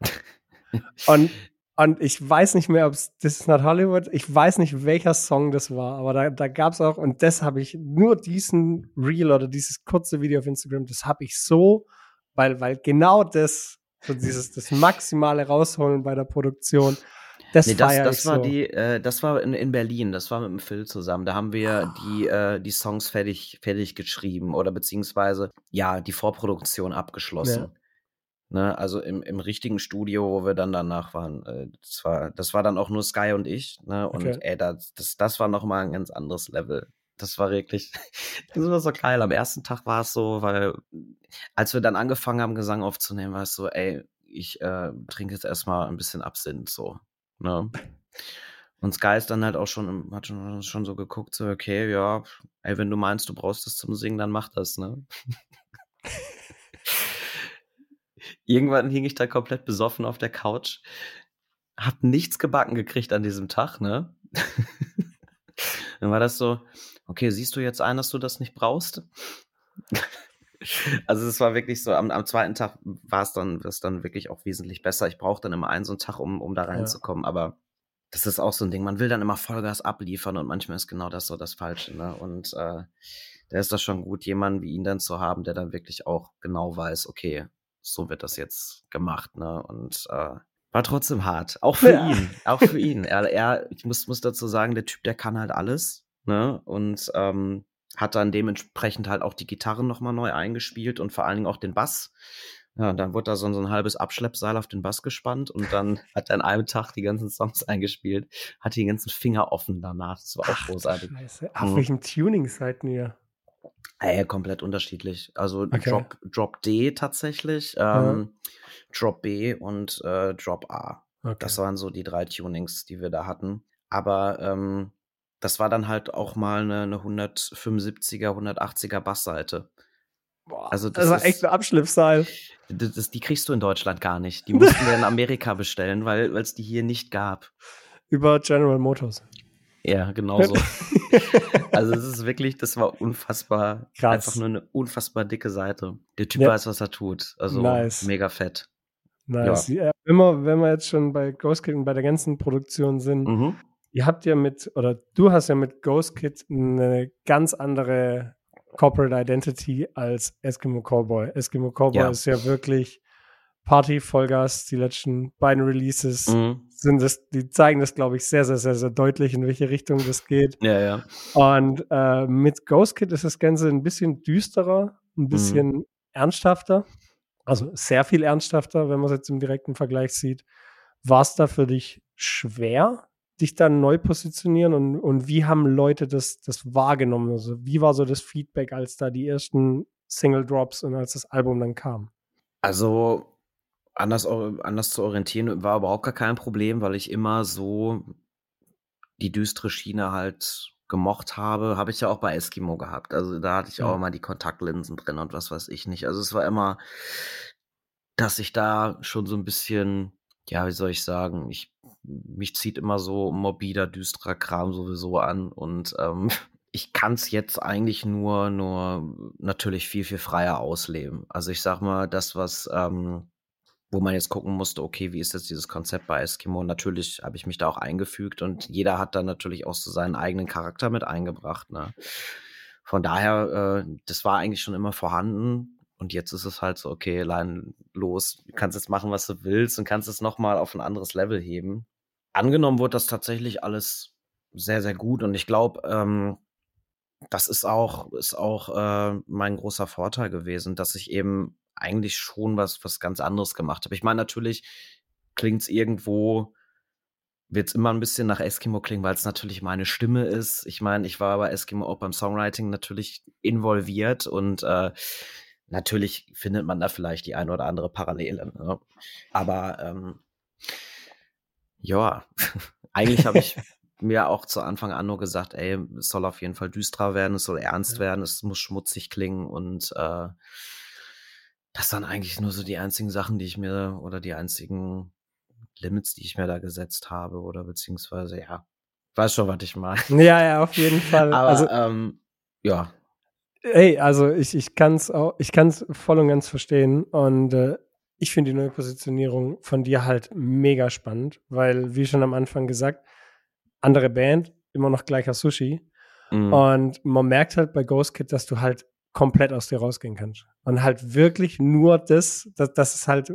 und, und ich weiß nicht mehr, ob es This is not Hollywood, ich weiß nicht, welcher Song das war, aber da, da gab es auch, und das habe ich, nur diesen Reel oder dieses kurze Video auf Instagram, das habe ich so, weil, weil genau das so dieses das Maximale rausholen bei der Produktion. Das, nee, das, das war so. die, äh, das war in, in Berlin, das war mit dem Phil zusammen. Da haben wir oh. die, äh, die Songs fertig, fertig geschrieben oder beziehungsweise ja, die Vorproduktion abgeschlossen. Ja. Ne, also im, im richtigen Studio, wo wir dann danach waren. Äh, das, war, das war dann auch nur Sky und ich. Ne? Und okay. ey, das, das, das war nochmal ein ganz anderes Level. Das war wirklich, das war so geil. Am ersten Tag war es so, weil als wir dann angefangen haben, Gesang aufzunehmen, war es so, ey, ich äh, trinke jetzt erstmal ein bisschen Absinth, so. Ne? Und Sky ist dann halt auch schon, hat schon, schon so geguckt, so, okay, ja, ey, wenn du meinst, du brauchst das zum Singen, dann mach das, ne? Irgendwann hing ich da komplett besoffen auf der Couch, hab nichts gebacken gekriegt an diesem Tag, ne? dann war das so, okay, siehst du jetzt ein, dass du das nicht brauchst? also es war wirklich so, am, am zweiten Tag war es dann, das dann wirklich auch wesentlich besser. Ich brauche dann immer einen so einen Tag, um, um da reinzukommen, ja. aber das ist auch so ein Ding. Man will dann immer Vollgas abliefern und manchmal ist genau das so das Falsche. Ne? Und äh, da ist das schon gut, jemanden wie ihn dann zu haben, der dann wirklich auch genau weiß, okay, so wird das jetzt gemacht. Ne? Und äh, war trotzdem hart. Auch für ja. ihn. Auch für ihn. Er, er, ich muss, muss dazu sagen, der Typ, der kann halt alles ne? Und ähm, hat dann dementsprechend halt auch die Gitarren nochmal neu eingespielt und vor allen Dingen auch den Bass. Ja, und dann wurde da so, so ein halbes Abschleppseil auf den Bass gespannt und dann hat er an einem Tag die ganzen Songs eingespielt, hatte die ganzen Finger offen danach. Das war auch Ach, großartig. Scheiße. Auf mhm. welchem Tuning seid ihr? Ey, komplett unterschiedlich. Also okay. Drop, Drop D tatsächlich, ähm, ja. Drop B und äh, Drop A. Okay. Das waren so die drei Tunings, die wir da hatten. Aber ähm, das war dann halt auch mal eine, eine 175er, 180er Bassseite. Boah, also das, das war ist, echt ein Abschliffseil. Das, das, die kriegst du in Deutschland gar nicht. Die mussten wir in Amerika bestellen, weil es die hier nicht gab. Über General Motors. Ja, genau so. also es ist wirklich, das war unfassbar, Krass. einfach nur eine unfassbar dicke Seite. Der Typ ja. weiß, was er tut. Also nice. mega fett. Nice. Ja. Ja, wenn, wir, wenn wir jetzt schon bei Ghost Kid und bei der ganzen Produktion sind, mhm. Ihr habt ja mit, oder du hast ja mit Ghost Kid eine ganz andere Corporate Identity als Eskimo Cowboy. Eskimo Cowboy ja. ist ja wirklich Party, Vollgas. Die letzten beiden Releases mhm. sind das, die zeigen das, glaube ich, sehr, sehr, sehr, sehr deutlich, in welche Richtung das geht. Ja, ja. Und äh, mit Ghost Kid ist das Ganze ein bisschen düsterer, ein bisschen mhm. ernsthafter. Also sehr viel ernsthafter, wenn man es jetzt im direkten Vergleich sieht. War es da für dich schwer, dich dann neu positionieren und, und wie haben Leute das, das wahrgenommen? Also wie war so das Feedback, als da die ersten Single Drops und als das Album dann kam? Also anders, anders zu orientieren war überhaupt gar kein Problem, weil ich immer so die düstere Schiene halt gemocht habe, habe ich ja auch bei Eskimo gehabt. Also da hatte ich auch immer die Kontaktlinsen drin und was weiß ich nicht. Also es war immer, dass ich da schon so ein bisschen ja, wie soll ich sagen, ich, mich zieht immer so morbider, düsterer Kram sowieso an und ähm, ich kann es jetzt eigentlich nur, nur natürlich viel, viel freier ausleben. Also ich sag mal, das, was, ähm, wo man jetzt gucken musste, okay, wie ist jetzt dieses Konzept bei Eskimo? Natürlich habe ich mich da auch eingefügt und jeder hat dann natürlich auch so seinen eigenen Charakter mit eingebracht. Ne? Von daher, äh, das war eigentlich schon immer vorhanden. Und jetzt ist es halt so, okay, allein los, du kannst jetzt machen, was du willst und kannst es nochmal auf ein anderes Level heben. Angenommen wurde das tatsächlich alles sehr, sehr gut und ich glaube, ähm, das ist auch, ist auch äh, mein großer Vorteil gewesen, dass ich eben eigentlich schon was, was ganz anderes gemacht habe. Ich meine, natürlich klingt es irgendwo, wird es immer ein bisschen nach Eskimo klingen, weil es natürlich meine Stimme ist. Ich meine, ich war bei Eskimo auch beim Songwriting natürlich involviert und äh, natürlich findet man da vielleicht die eine oder andere Parallele. Ne? Aber ähm, ja, eigentlich habe ich mir auch zu Anfang an nur gesagt, ey, es soll auf jeden Fall düsterer werden, es soll ernst ja. werden, es muss schmutzig klingen und äh, das sind eigentlich nur so die einzigen Sachen, die ich mir oder die einzigen Limits, die ich mir da gesetzt habe oder beziehungsweise ja, weiß schon, was ich meine. Ja, ja, auf jeden Fall. Aber also, ähm, ja. Hey, also ich, ich kann es auch, ich kann es voll und ganz verstehen und äh, ich finde die neue Positionierung von dir halt mega spannend, weil, wie schon am Anfang gesagt, andere Band, immer noch gleicher Sushi. Mhm. Und man merkt halt bei Ghost Kid, dass du halt komplett aus dir rausgehen kannst. Und halt wirklich nur das, dass, dass es halt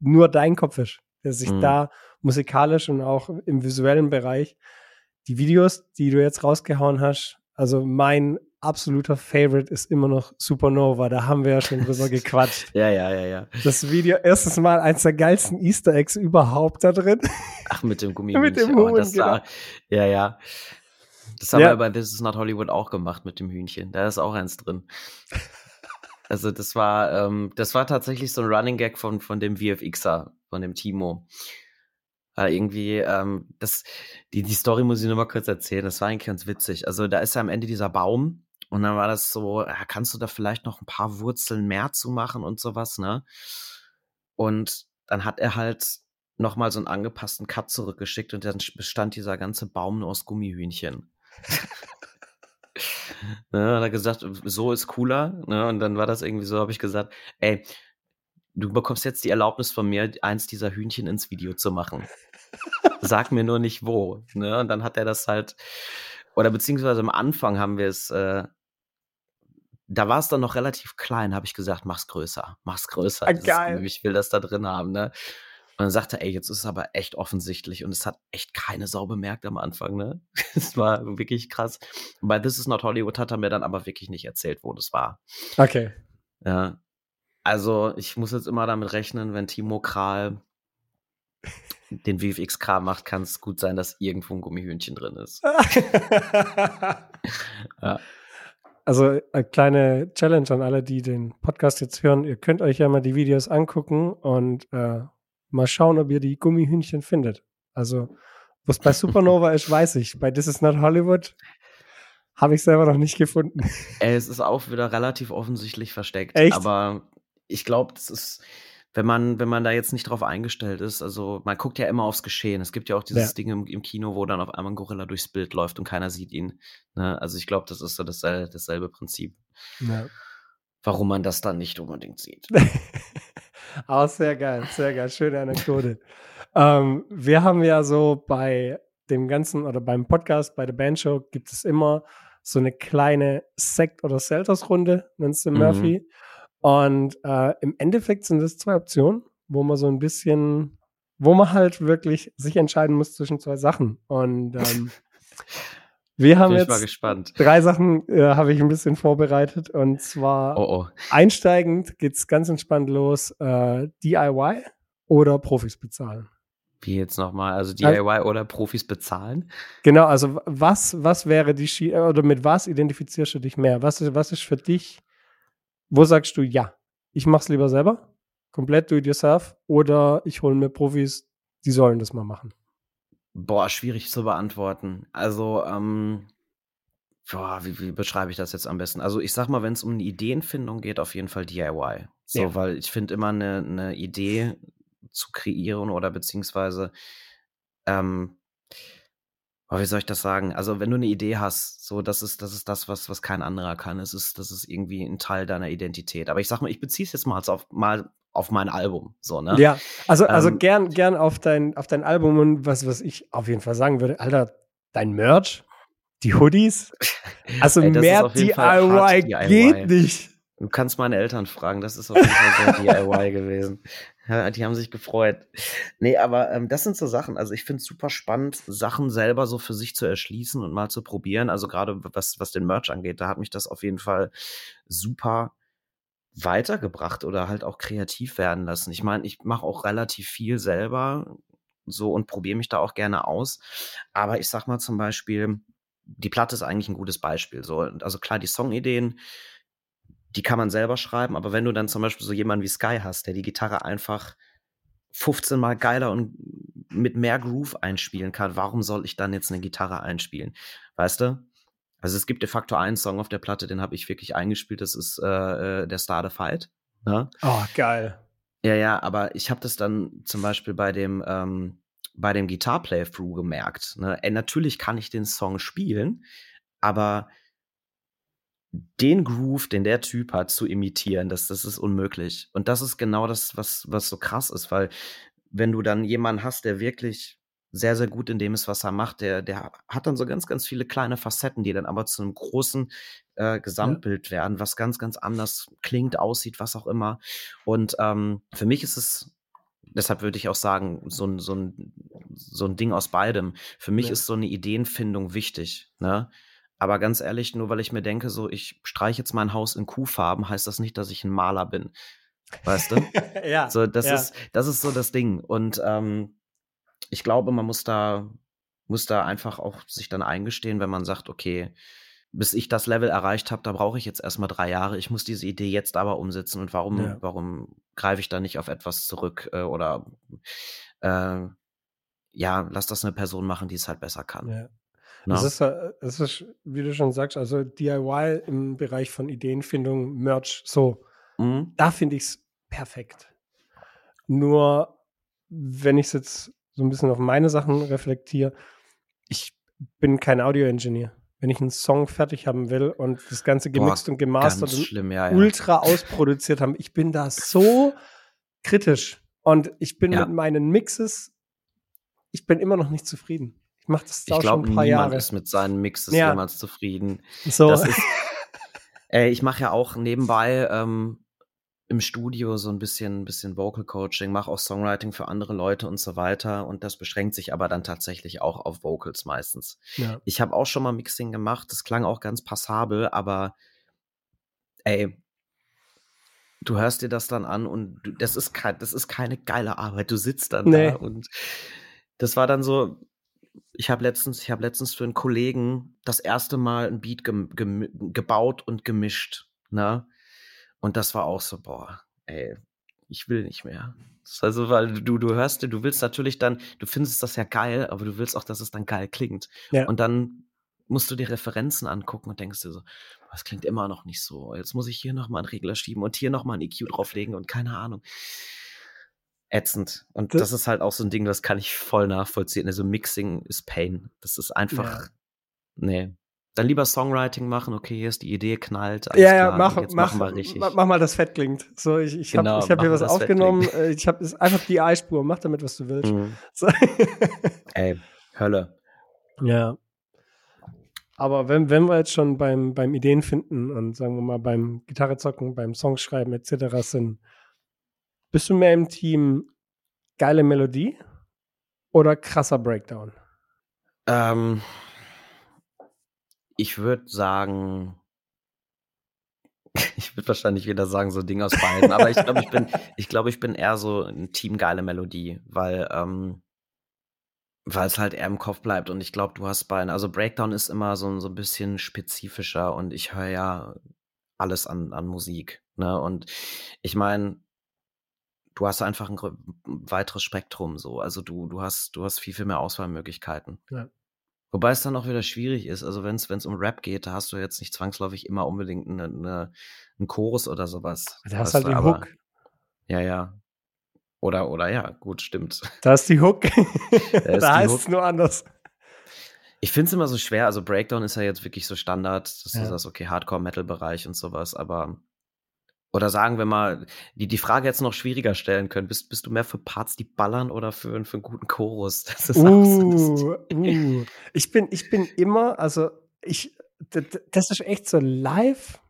nur dein Kopf ist, der sich mhm. da musikalisch und auch im visuellen Bereich die Videos, die du jetzt rausgehauen hast, also mein absoluter Favorite ist immer noch Supernova. Da haben wir ja schon drüber gequatscht. ja, ja, ja, ja. Das Video, erstes Mal eins der geilsten Easter Eggs überhaupt da drin. Ach, mit dem Gummi. mit dem Huhn, oh, das genau. da, Ja, ja. Das haben ja. wir bei This is Not Hollywood auch gemacht mit dem Hühnchen. Da ist auch eins drin. Also das war, ähm, das war tatsächlich so ein Running Gag von, von dem VFXer, von dem Timo. Äh, irgendwie, ähm, das, die, die Story muss ich nur mal kurz erzählen. Das war eigentlich ganz witzig. Also da ist ja am Ende dieser Baum und dann war das so, ja, kannst du da vielleicht noch ein paar Wurzeln mehr zu machen und sowas, ne? Und dann hat er halt nochmal so einen angepassten Cut zurückgeschickt und dann bestand dieser ganze Baum nur aus Gummihühnchen. ne, hat er gesagt, so ist cooler. Ne? Und dann war das irgendwie so, habe ich gesagt, ey, du bekommst jetzt die Erlaubnis von mir, eins dieser Hühnchen ins Video zu machen. Sag mir nur nicht wo. Ne? Und dann hat er das halt, oder beziehungsweise am Anfang haben wir es, äh, da war es dann noch relativ klein, habe ich gesagt, mach's größer, mach's größer. Ah, geil. Ist, ich will das da drin haben, ne? Und dann sagte er, ey, jetzt ist es aber echt offensichtlich und es hat echt keine Sau bemerkt am Anfang, ne? Es war wirklich krass. Bei This is Not Hollywood hat er mir dann aber wirklich nicht erzählt, wo das war. Okay. Ja. Also, ich muss jetzt immer damit rechnen, wenn Timo Kral den VFX-Kram macht, kann es gut sein, dass irgendwo ein Gummihühnchen drin ist. ja. Also eine äh, kleine Challenge an alle, die den Podcast jetzt hören. Ihr könnt euch ja mal die Videos angucken und äh, mal schauen, ob ihr die Gummihühnchen findet. Also, was bei Supernova ist, weiß ich. Bei This is not Hollywood habe ich selber noch nicht gefunden. Es ist auch wieder relativ offensichtlich versteckt. Echt? Aber ich glaube, das ist, wenn man, wenn man da jetzt nicht drauf eingestellt ist, also man guckt ja immer aufs Geschehen. Es gibt ja auch dieses ja. Ding im, im, Kino, wo dann auf einmal ein Gorilla durchs Bild läuft und keiner sieht ihn. Ne? Also ich glaube, das ist so dasselbe, dasselbe Prinzip. Ja. Warum man das dann nicht unbedingt sieht. Auch sehr geil, sehr geil. Schöne Anekdote. ähm, wir haben ja so bei dem ganzen oder beim Podcast, bei der Bandshow gibt es immer so eine kleine Sekt- oder Selters-Runde, nennst du mhm. Und äh, im Endeffekt sind es zwei Optionen, wo man so ein bisschen, wo man halt wirklich sich entscheiden muss zwischen zwei Sachen. Und ähm, wir haben jetzt drei Sachen, äh, habe ich ein bisschen vorbereitet. Und zwar oh, oh. einsteigend geht es ganz entspannt los. Äh, DIY oder Profis bezahlen. Wie jetzt nochmal? Also DIY also, oder Profis bezahlen? Genau, also was, was wäre die Ski oder mit was identifizierst du dich mehr? Was ist, was ist für dich wo sagst du ja? Ich mach's lieber selber, komplett do it yourself, oder ich hole mir Profis, die sollen das mal machen? Boah, schwierig zu beantworten. Also, ähm, boah, wie, wie beschreibe ich das jetzt am besten? Also, ich sag mal, wenn es um eine Ideenfindung geht, auf jeden Fall DIY. So, ja. weil ich finde immer eine, eine Idee zu kreieren oder beziehungsweise ähm, aber wie soll ich das sagen? Also, wenn du eine Idee hast, so, das ist, das ist das, was, was kein anderer kann. Es ist, das ist irgendwie ein Teil deiner Identität. Aber ich sag mal, ich beziehe es jetzt mal auf, mal auf mein Album, so, ne? Ja, also, also ähm, gern, gern auf dein, auf dein Album und was, was ich auf jeden Fall sagen würde, Alter, dein Merch, die Hoodies, also Ey, mehr DIY, DIY geht nicht. Du kannst meine Eltern fragen, das ist auf jeden Fall DIY gewesen. Die haben sich gefreut. Nee, aber ähm, das sind so Sachen. Also ich finde es super spannend, Sachen selber so für sich zu erschließen und mal zu probieren. Also gerade was, was den Merch angeht, da hat mich das auf jeden Fall super weitergebracht oder halt auch kreativ werden lassen. Ich meine, ich mache auch relativ viel selber so und probiere mich da auch gerne aus. Aber ich sag mal zum Beispiel, die Platte ist eigentlich ein gutes Beispiel. So, also klar, die Songideen, die kann man selber schreiben, aber wenn du dann zum Beispiel so jemanden wie Sky hast, der die Gitarre einfach 15 mal geiler und mit mehr Groove einspielen kann, warum soll ich dann jetzt eine Gitarre einspielen? Weißt du? Also es gibt de facto einen Song auf der Platte, den habe ich wirklich eingespielt, das ist äh, äh der Star the Fight. Ne? Oh, geil. Ja, ja, aber ich habe das dann zum Beispiel bei dem, ähm, bei dem Guitar Playthrough gemerkt. Ne? Ey, natürlich kann ich den Song spielen, aber den Groove, den der Typ hat, zu imitieren, das, das ist unmöglich. Und das ist genau das, was, was so krass ist, weil wenn du dann jemanden hast, der wirklich sehr, sehr gut in dem ist, was er macht, der, der hat dann so ganz, ganz viele kleine Facetten, die dann aber zu einem großen äh, Gesamtbild werden, was ganz, ganz anders klingt, aussieht, was auch immer. Und ähm, für mich ist es deshalb würde ich auch sagen, so ein, so ein, so ein Ding aus beidem. Für mich ja. ist so eine Ideenfindung wichtig. Ne? Aber ganz ehrlich, nur weil ich mir denke, so, ich streiche jetzt mein Haus in Kuhfarben, heißt das nicht, dass ich ein Maler bin. Weißt du? ja. So, das ja. ist, das ist so das Ding. Und ähm, ich glaube, man muss da, muss da einfach auch sich dann eingestehen, wenn man sagt, okay, bis ich das Level erreicht habe, da brauche ich jetzt erstmal drei Jahre. Ich muss diese Idee jetzt aber umsetzen. Und warum, ja. warum greife ich da nicht auf etwas zurück? Äh, oder äh, ja, lass das eine Person machen, die es halt besser kann. Ja. Es ist, es ist, wie du schon sagst, also DIY im Bereich von Ideenfindung, Merch, so, mhm. da finde ich es perfekt. Nur, wenn ich es jetzt so ein bisschen auf meine Sachen reflektiere, ich bin kein Audio-Engineer. Wenn ich einen Song fertig haben will und das Ganze gemixt Boah, und gemastert und schlimm, ja, ja. ultra ausproduziert haben, ich bin da so kritisch. Und ich bin ja. mit meinen Mixes, ich bin immer noch nicht zufrieden. Ich mache das ich glaub, schon ein paar niemand Jahre. ist mit seinen Mixes ja. jemals zufrieden. So. Ist, äh, ich mache ja auch nebenbei ähm, im Studio so ein bisschen, bisschen Vocal Coaching, mache auch Songwriting für andere Leute und so weiter. Und das beschränkt sich aber dann tatsächlich auch auf Vocals meistens. Ja. Ich habe auch schon mal Mixing gemacht, das klang auch ganz passabel, aber ey, du hörst dir das dann an und du, das ist kein, das ist keine geile Arbeit. Du sitzt dann nee. da und das war dann so, ich habe letztens, ich habe letztens für einen Kollegen das erste Mal ein Beat ge ge gebaut und gemischt, ne? Und das war auch so, boah, ey, ich will nicht mehr. Also, weil du, du hörst, du willst natürlich dann, du findest das ja geil, aber du willst auch, dass es dann geil klingt. Ja. Und dann musst du dir Referenzen angucken und denkst dir so, das klingt immer noch nicht so. Jetzt muss ich hier nochmal einen Regler schieben und hier nochmal einen EQ drauflegen und keine Ahnung ätzend. Und das, das, ist halt auch so ein Ding, das kann ich voll nachvollziehen. Also Mixing ist Pain. Das ist einfach, ja. nee. Dann lieber Songwriting machen, okay, hier ist die Idee, knallt. Alles ja, ja, klar, mach, jetzt mach, wir richtig. mach mal das Fett klingt. So, ich, ich genau, habe hab hier was aufgenommen. Äh, ich habe einfach die I-Spur. Mach damit, was du willst. Mhm. So. Ey, Hölle. Ja. Aber wenn, wenn wir jetzt schon beim, beim Ideen finden und sagen wir mal beim Gitarre zocken, beim Songschreiben etc. sind, bist du mehr im Team geile Melodie oder krasser Breakdown? Ähm, ich würde sagen, ich würde wahrscheinlich wieder sagen, so Ding aus beiden. Aber ich glaube, ich bin, ich glaube, ich bin eher so ein Team geile Melodie, weil, ähm, weil es halt eher im Kopf bleibt. Und ich glaube, du hast bei, also Breakdown ist immer so, so ein bisschen spezifischer und ich höre ja alles an, an Musik. Ne? Und ich meine, du hast einfach ein weiteres Spektrum so. Also du, du hast, du hast viel, viel mehr Auswahlmöglichkeiten. Ja. Wobei es dann auch wieder schwierig ist. Also wenn es um Rap geht, da hast du jetzt nicht zwangsläufig immer unbedingt eine, eine, einen Chorus oder sowas. Da hast halt die aber, Hook. Ja, ja. Oder, oder ja, gut, stimmt. Da ist die Hook. da, da heißt es nur anders. Ich finde es immer so schwer. Also Breakdown ist ja jetzt wirklich so Standard, dass ja. du sagst, okay, Hardcore-Metal-Bereich und sowas, aber oder sagen wir mal, die die Frage jetzt noch schwieriger stellen können. Bist, bist du mehr für Parts, die ballern oder für, für einen guten Chorus? Das ist uh, uh. Ich bin, ich bin immer, also ich, das ist echt so live.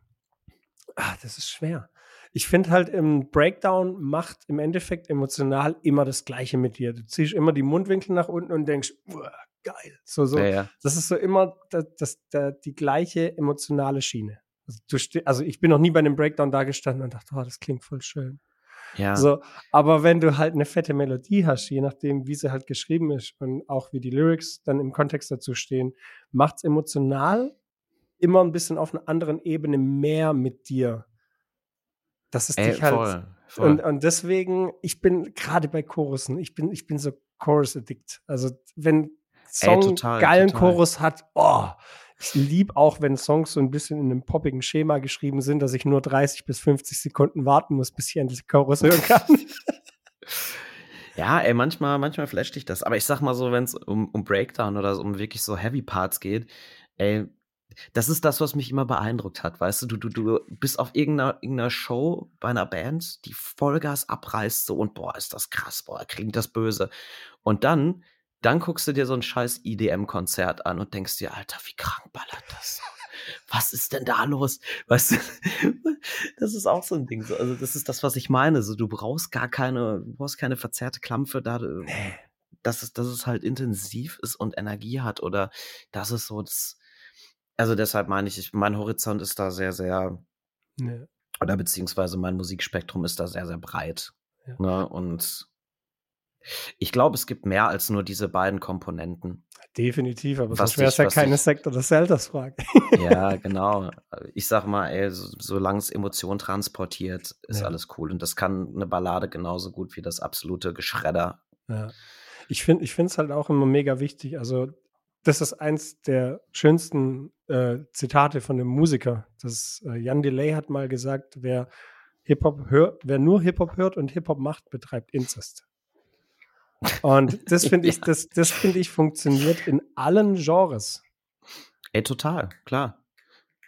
Ah, das ist schwer. Ich finde halt im Breakdown macht im Endeffekt emotional immer das Gleiche mit dir. Du ziehst immer die Mundwinkel nach unten und denkst, geil. So, so. Ja, ja. Das ist so immer das, das, das, die gleiche emotionale Schiene. Also, also, ich bin noch nie bei einem Breakdown da gestanden und dachte, oh, das klingt voll schön. Ja. So, aber wenn du halt eine fette Melodie hast, je nachdem, wie sie halt geschrieben ist und auch wie die Lyrics dann im Kontext dazu stehen, macht es emotional immer ein bisschen auf einer anderen Ebene mehr mit dir. Das ist Ey, dich halt. Voll, voll. Und, und deswegen, ich bin gerade bei Chorussen, ich bin, ich bin so Chorus-addict. Also, wenn Song Ey, total, geilen total. Chorus hat, oh, ich liebe auch, wenn Songs so ein bisschen in einem poppigen Schema geschrieben sind, dass ich nur 30 bis 50 Sekunden warten muss, bis ich endlich Chorus hören kann. Ja, ey, manchmal, manchmal flasht dich das. Aber ich sag mal so, wenn es um, um Breakdown oder so, um wirklich so Heavy Parts geht, ey, das ist das, was mich immer beeindruckt hat, weißt du, du, du, du bist auf irgendeiner, irgendeiner Show bei einer Band, die Vollgas abreißt so und boah, ist das krass, boah, klingt das böse. Und dann, dann guckst du dir so ein scheiß IDM-Konzert an und denkst dir, Alter, wie krank ballert das? Was ist denn da los? Weißt du, das ist auch so ein Ding. Also, das ist das, was ich meine. So, du brauchst gar keine, du brauchst keine verzerrte Klampfe da. Nee. Dass es, dass es halt intensiv ist und Energie hat oder dass es so das, also deshalb meine ich, ich mein Horizont ist da sehr, sehr, nee. oder beziehungsweise mein Musikspektrum ist da sehr, sehr breit. Ja. Ne? Und ich glaube, es gibt mehr als nur diese beiden Komponenten. Definitiv, aber sonst wäre es ja keine Sekt- oder Zeldas-Frage. ja, genau. Ich sag mal, ey, so, solange es Emotionen transportiert, ist ja. alles cool. Und das kann eine Ballade genauso gut wie das absolute Geschredder. Ja. Ich finde es halt auch immer mega wichtig. Also, das ist eins der schönsten äh, Zitate von dem Musiker. Das äh, Jan Delay hat mal gesagt, wer Hip-Hop hört, wer nur Hip-Hop hört und Hip-Hop macht, betreibt Inzest. Und das finde ich, das, das finde ich funktioniert in allen Genres. Ey, total, klar.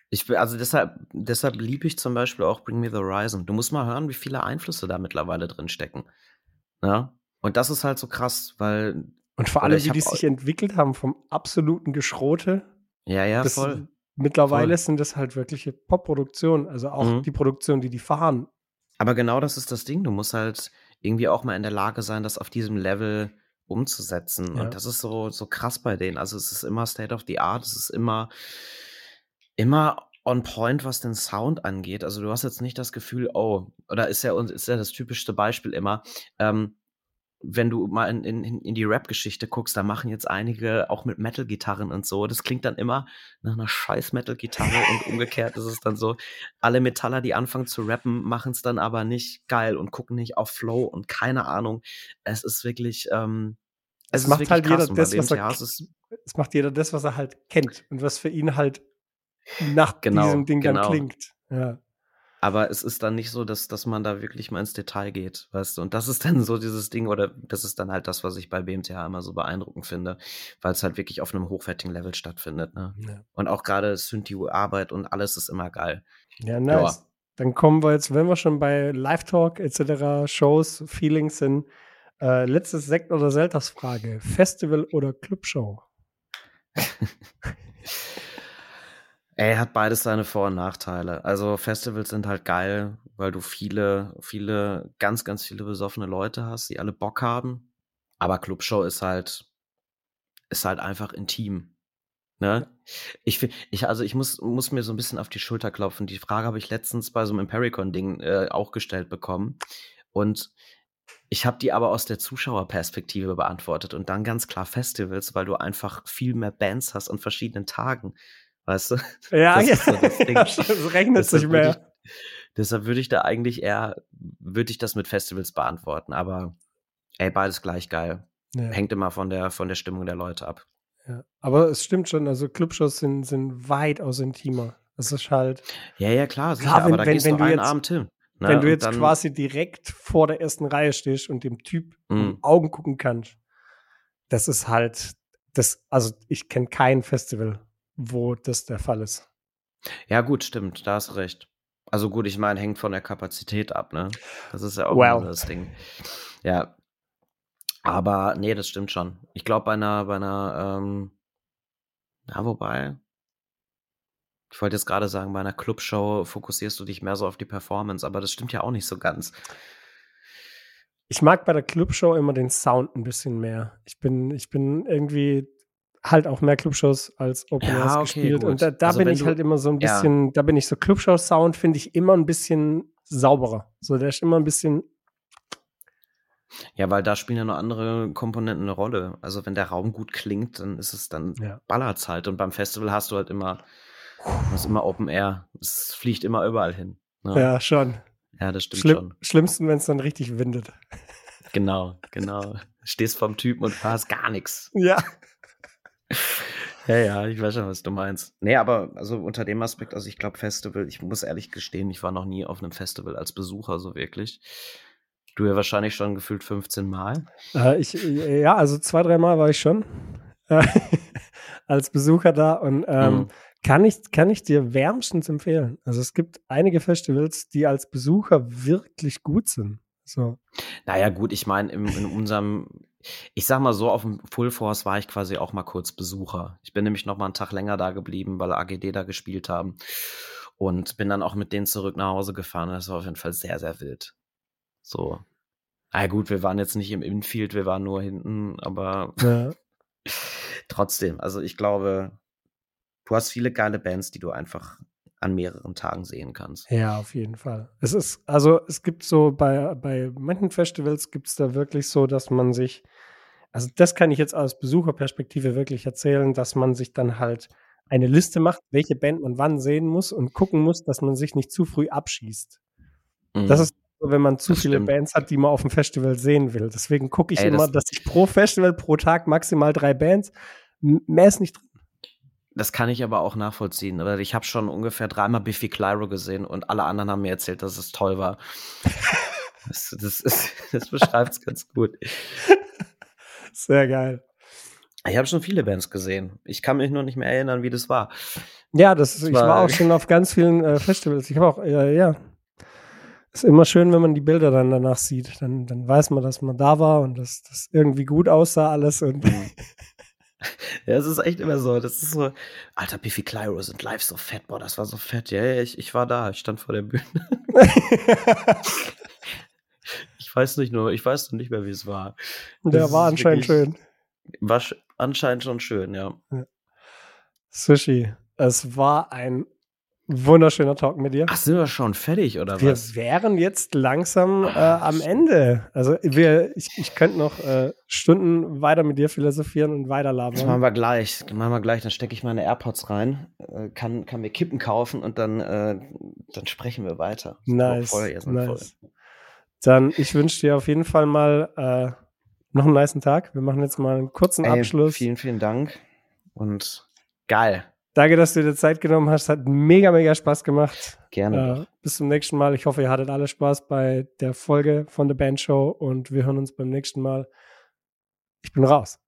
Ich also deshalb, deshalb liebe ich zum Beispiel auch Bring Me the Horizon. Du musst mal hören, wie viele Einflüsse da mittlerweile drin stecken. Ja? Und das ist halt so krass, weil. Und vor allem, wie die sich entwickelt haben, vom absoluten Geschrote. Ja, ja, voll. Mittlerweile voll. sind das halt wirkliche Pop-Produktionen, also auch mhm. die Produktion, die die fahren. Aber genau das ist das Ding. Du musst halt, irgendwie auch mal in der Lage sein, das auf diesem Level umzusetzen. Ja. Und das ist so, so krass bei denen. Also es ist immer State of the Art, es ist immer, immer on point, was den Sound angeht. Also du hast jetzt nicht das Gefühl, oh, oder ist ja, ist ja das typischste Beispiel immer, ähm, wenn du mal in, in, in die Rap-Geschichte guckst, da machen jetzt einige auch mit Metal-Gitarren und so. Das klingt dann immer nach einer scheiß Metal-Gitarre und umgekehrt ist es dann so, alle Metaller, die anfangen zu rappen, machen es dann aber nicht geil und gucken nicht auf Flow und keine Ahnung. Es ist wirklich, ähm, es, es macht halt jeder das, was er, es, es macht jeder das, was er halt kennt und was für ihn halt nach genau, diesem Ding genau. dann klingt. Ja. Aber es ist dann nicht so, dass, dass man da wirklich mal ins Detail geht, weißt du? Und das ist dann so dieses Ding, oder das ist dann halt das, was ich bei BMTH immer so beeindruckend finde, weil es halt wirklich auf einem hochwertigen Level stattfindet. Ne? Ja. Und auch gerade Synthi-Arbeit und alles ist immer geil. Ja, nice. Ja. Dann kommen wir jetzt, wenn wir schon bei Live-Talk etc., Shows, Feelings sind, äh, letztes Sekt- oder Selters-Frage. Festival oder Clubshow? Ey, hat beides seine Vor- und Nachteile. Also Festivals sind halt geil, weil du viele, viele, ganz, ganz viele besoffene Leute hast, die alle Bock haben. Aber Clubshow ist halt, ist halt einfach intim. Ne? Ich ich, also ich muss, muss mir so ein bisschen auf die Schulter klopfen. Die Frage habe ich letztens bei so einem Impericon-Ding äh, auch gestellt bekommen. Und ich habe die aber aus der Zuschauerperspektive beantwortet und dann ganz klar Festivals, weil du einfach viel mehr Bands hast an verschiedenen Tagen. Weißt du? Ja, das, ja. So das, Ding. das rechnet sich mehr. Ich, deshalb würde ich da eigentlich eher, würde ich das mit Festivals beantworten, aber ey, beides gleich geil. Ja. Hängt immer von der, von der Stimmung der Leute ab. Ja. Aber es stimmt schon, also Clubshows sind, sind weitaus intimer. Das ist halt. Ja, ja, klar, sicher, klar, wenn, aber da wenn, gehst wenn du einen jetzt, Abend hin. Ne? Wenn du jetzt quasi direkt vor der ersten Reihe stehst und dem Typ in die mhm. Augen gucken kannst, das ist halt, das, also ich kenne kein Festival, wo das der Fall ist. Ja, gut, stimmt, da hast recht. Also gut, ich meine, hängt von der Kapazität ab, ne? Das ist ja auch well. das Ding. Ja. Aber nee, das stimmt schon. Ich glaube, bei einer, bei einer, ähm, ja, wobei, ich wollte jetzt gerade sagen, bei einer Clubshow fokussierst du dich mehr so auf die Performance, aber das stimmt ja auch nicht so ganz. Ich mag bei der Clubshow immer den Sound ein bisschen mehr. Ich bin, ich bin irgendwie halt auch mehr Clubshows als Open Airs ja, okay, gespielt. Gut. Und da, da also bin ich halt immer so ein bisschen, ja. da bin ich so Clubshow-Sound, finde ich immer ein bisschen sauberer. So, der ist immer ein bisschen. Ja, weil da spielen ja noch andere Komponenten eine Rolle. Also wenn der Raum gut klingt, dann ist es dann ja. ballert's halt. Und beim Festival hast du halt immer, hast immer Open Air. Es fliegt immer überall hin. Ne? Ja, schon. Ja, das stimmt Schlimm, schon. Schlimmsten, wenn es dann richtig windet. Genau, genau. Stehst vom Typen und hörst gar nichts. Ja. Ja, ja, ich weiß schon, was du meinst. Nee, aber also unter dem Aspekt, also ich glaube, Festival, ich muss ehrlich gestehen, ich war noch nie auf einem Festival als Besucher so wirklich. Du ja wahrscheinlich schon gefühlt 15 Mal. Äh, ich, ja, also zwei, drei Mal war ich schon äh, als Besucher da und ähm, Mhm. kann, ich, kann ich dir wärmstens empfehlen. Also es gibt einige Festivals, die als Besucher wirklich gut sind. So. Naja, gut, ich meine, in, in unserem, ich sag mal so, auf dem Full Force war ich quasi auch mal kurz Besucher. Ich bin nämlich noch mal einen Tag länger da geblieben, weil AGD da gespielt haben. Und bin dann auch mit denen zurück nach Hause gefahren. Das war auf jeden Fall sehr, sehr wild. So. Na gut, wir waren jetzt nicht im Infield, wir waren nur hinten, aber Ja. trotzdem, also ich glaube, du hast viele geile Bands, die du einfach an mehreren Tagen sehen kannst. Ja, auf jeden Fall. Es ist, also es gibt so bei, bei manchen Festivals gibt es da wirklich so, dass man sich, also das kann ich jetzt aus Besucherperspektive wirklich erzählen, dass man sich dann halt eine Liste macht, welche Band man wann sehen muss und gucken muss, dass man sich nicht zu früh abschießt. Das Mhm. ist so, wenn man zu Das viele stimmt. Bands hat, die man auf dem Festival sehen will. Deswegen gucke ich Ey, immer, das- dass ich pro Festival pro Tag maximal drei Bands, mehr ist nicht drin. Das kann ich aber auch nachvollziehen. Weil ich habe schon ungefähr dreimal Biffy Clyro gesehen und alle anderen haben mir erzählt, dass es toll war. Das, das, ist- das beschreibt es ganz gut. Sehr geil. Ich habe schon viele Bands gesehen. Ich kann mich nur nicht mehr erinnern, wie das war. Ja, das Das ich war war- auch schon auf ganz vielen äh, Festivals. Ich habe auch, ja, ja. Ist immer schön, wenn man die Bilder dann danach sieht. Dann, dann weiß man, dass man da war und dass das irgendwie gut aussah alles. Und Mhm. Ja, es ist echt immer so. Das ist so, alter, Biffy Clyro sind live so fett. Boah, das war so fett. Ja, ja, ich, ich war da. Ich stand vor der Bühne. Ich weiß nicht nur, ich weiß noch nicht mehr, wie es war. der Das war anscheinend wirklich- schön. War sch- anscheinend schon schön, ja. Sushi, es war ein wunderschöner Talk mit dir. Ach, sind wir schon fertig, oder Wir was? wären jetzt langsam äh, Ah, am. Ende. Also wir, ich, ich könnte noch äh, Stunden weiter mit dir philosophieren und weiter Das machen wir gleich. Das machen wir gleich. Dann stecke ich meine AirPods rein, äh, kann, kann mir Kippen kaufen und dann, äh, dann sprechen wir weiter. Nice, mal voll. Dann, ich wünsche dir auf jeden Fall mal äh, noch einen niceen Tag. Wir machen jetzt mal einen kurzen Ey, Abschluss. Vielen, vielen Dank. Und geil. Danke, dass du dir Zeit genommen hast. Hat mega, mega Spaß gemacht. Gerne. Äh, bis zum nächsten Mal. Ich hoffe, ihr hattet alle Spaß bei der Folge von der Band Show und wir hören uns beim nächsten Mal. Ich bin raus.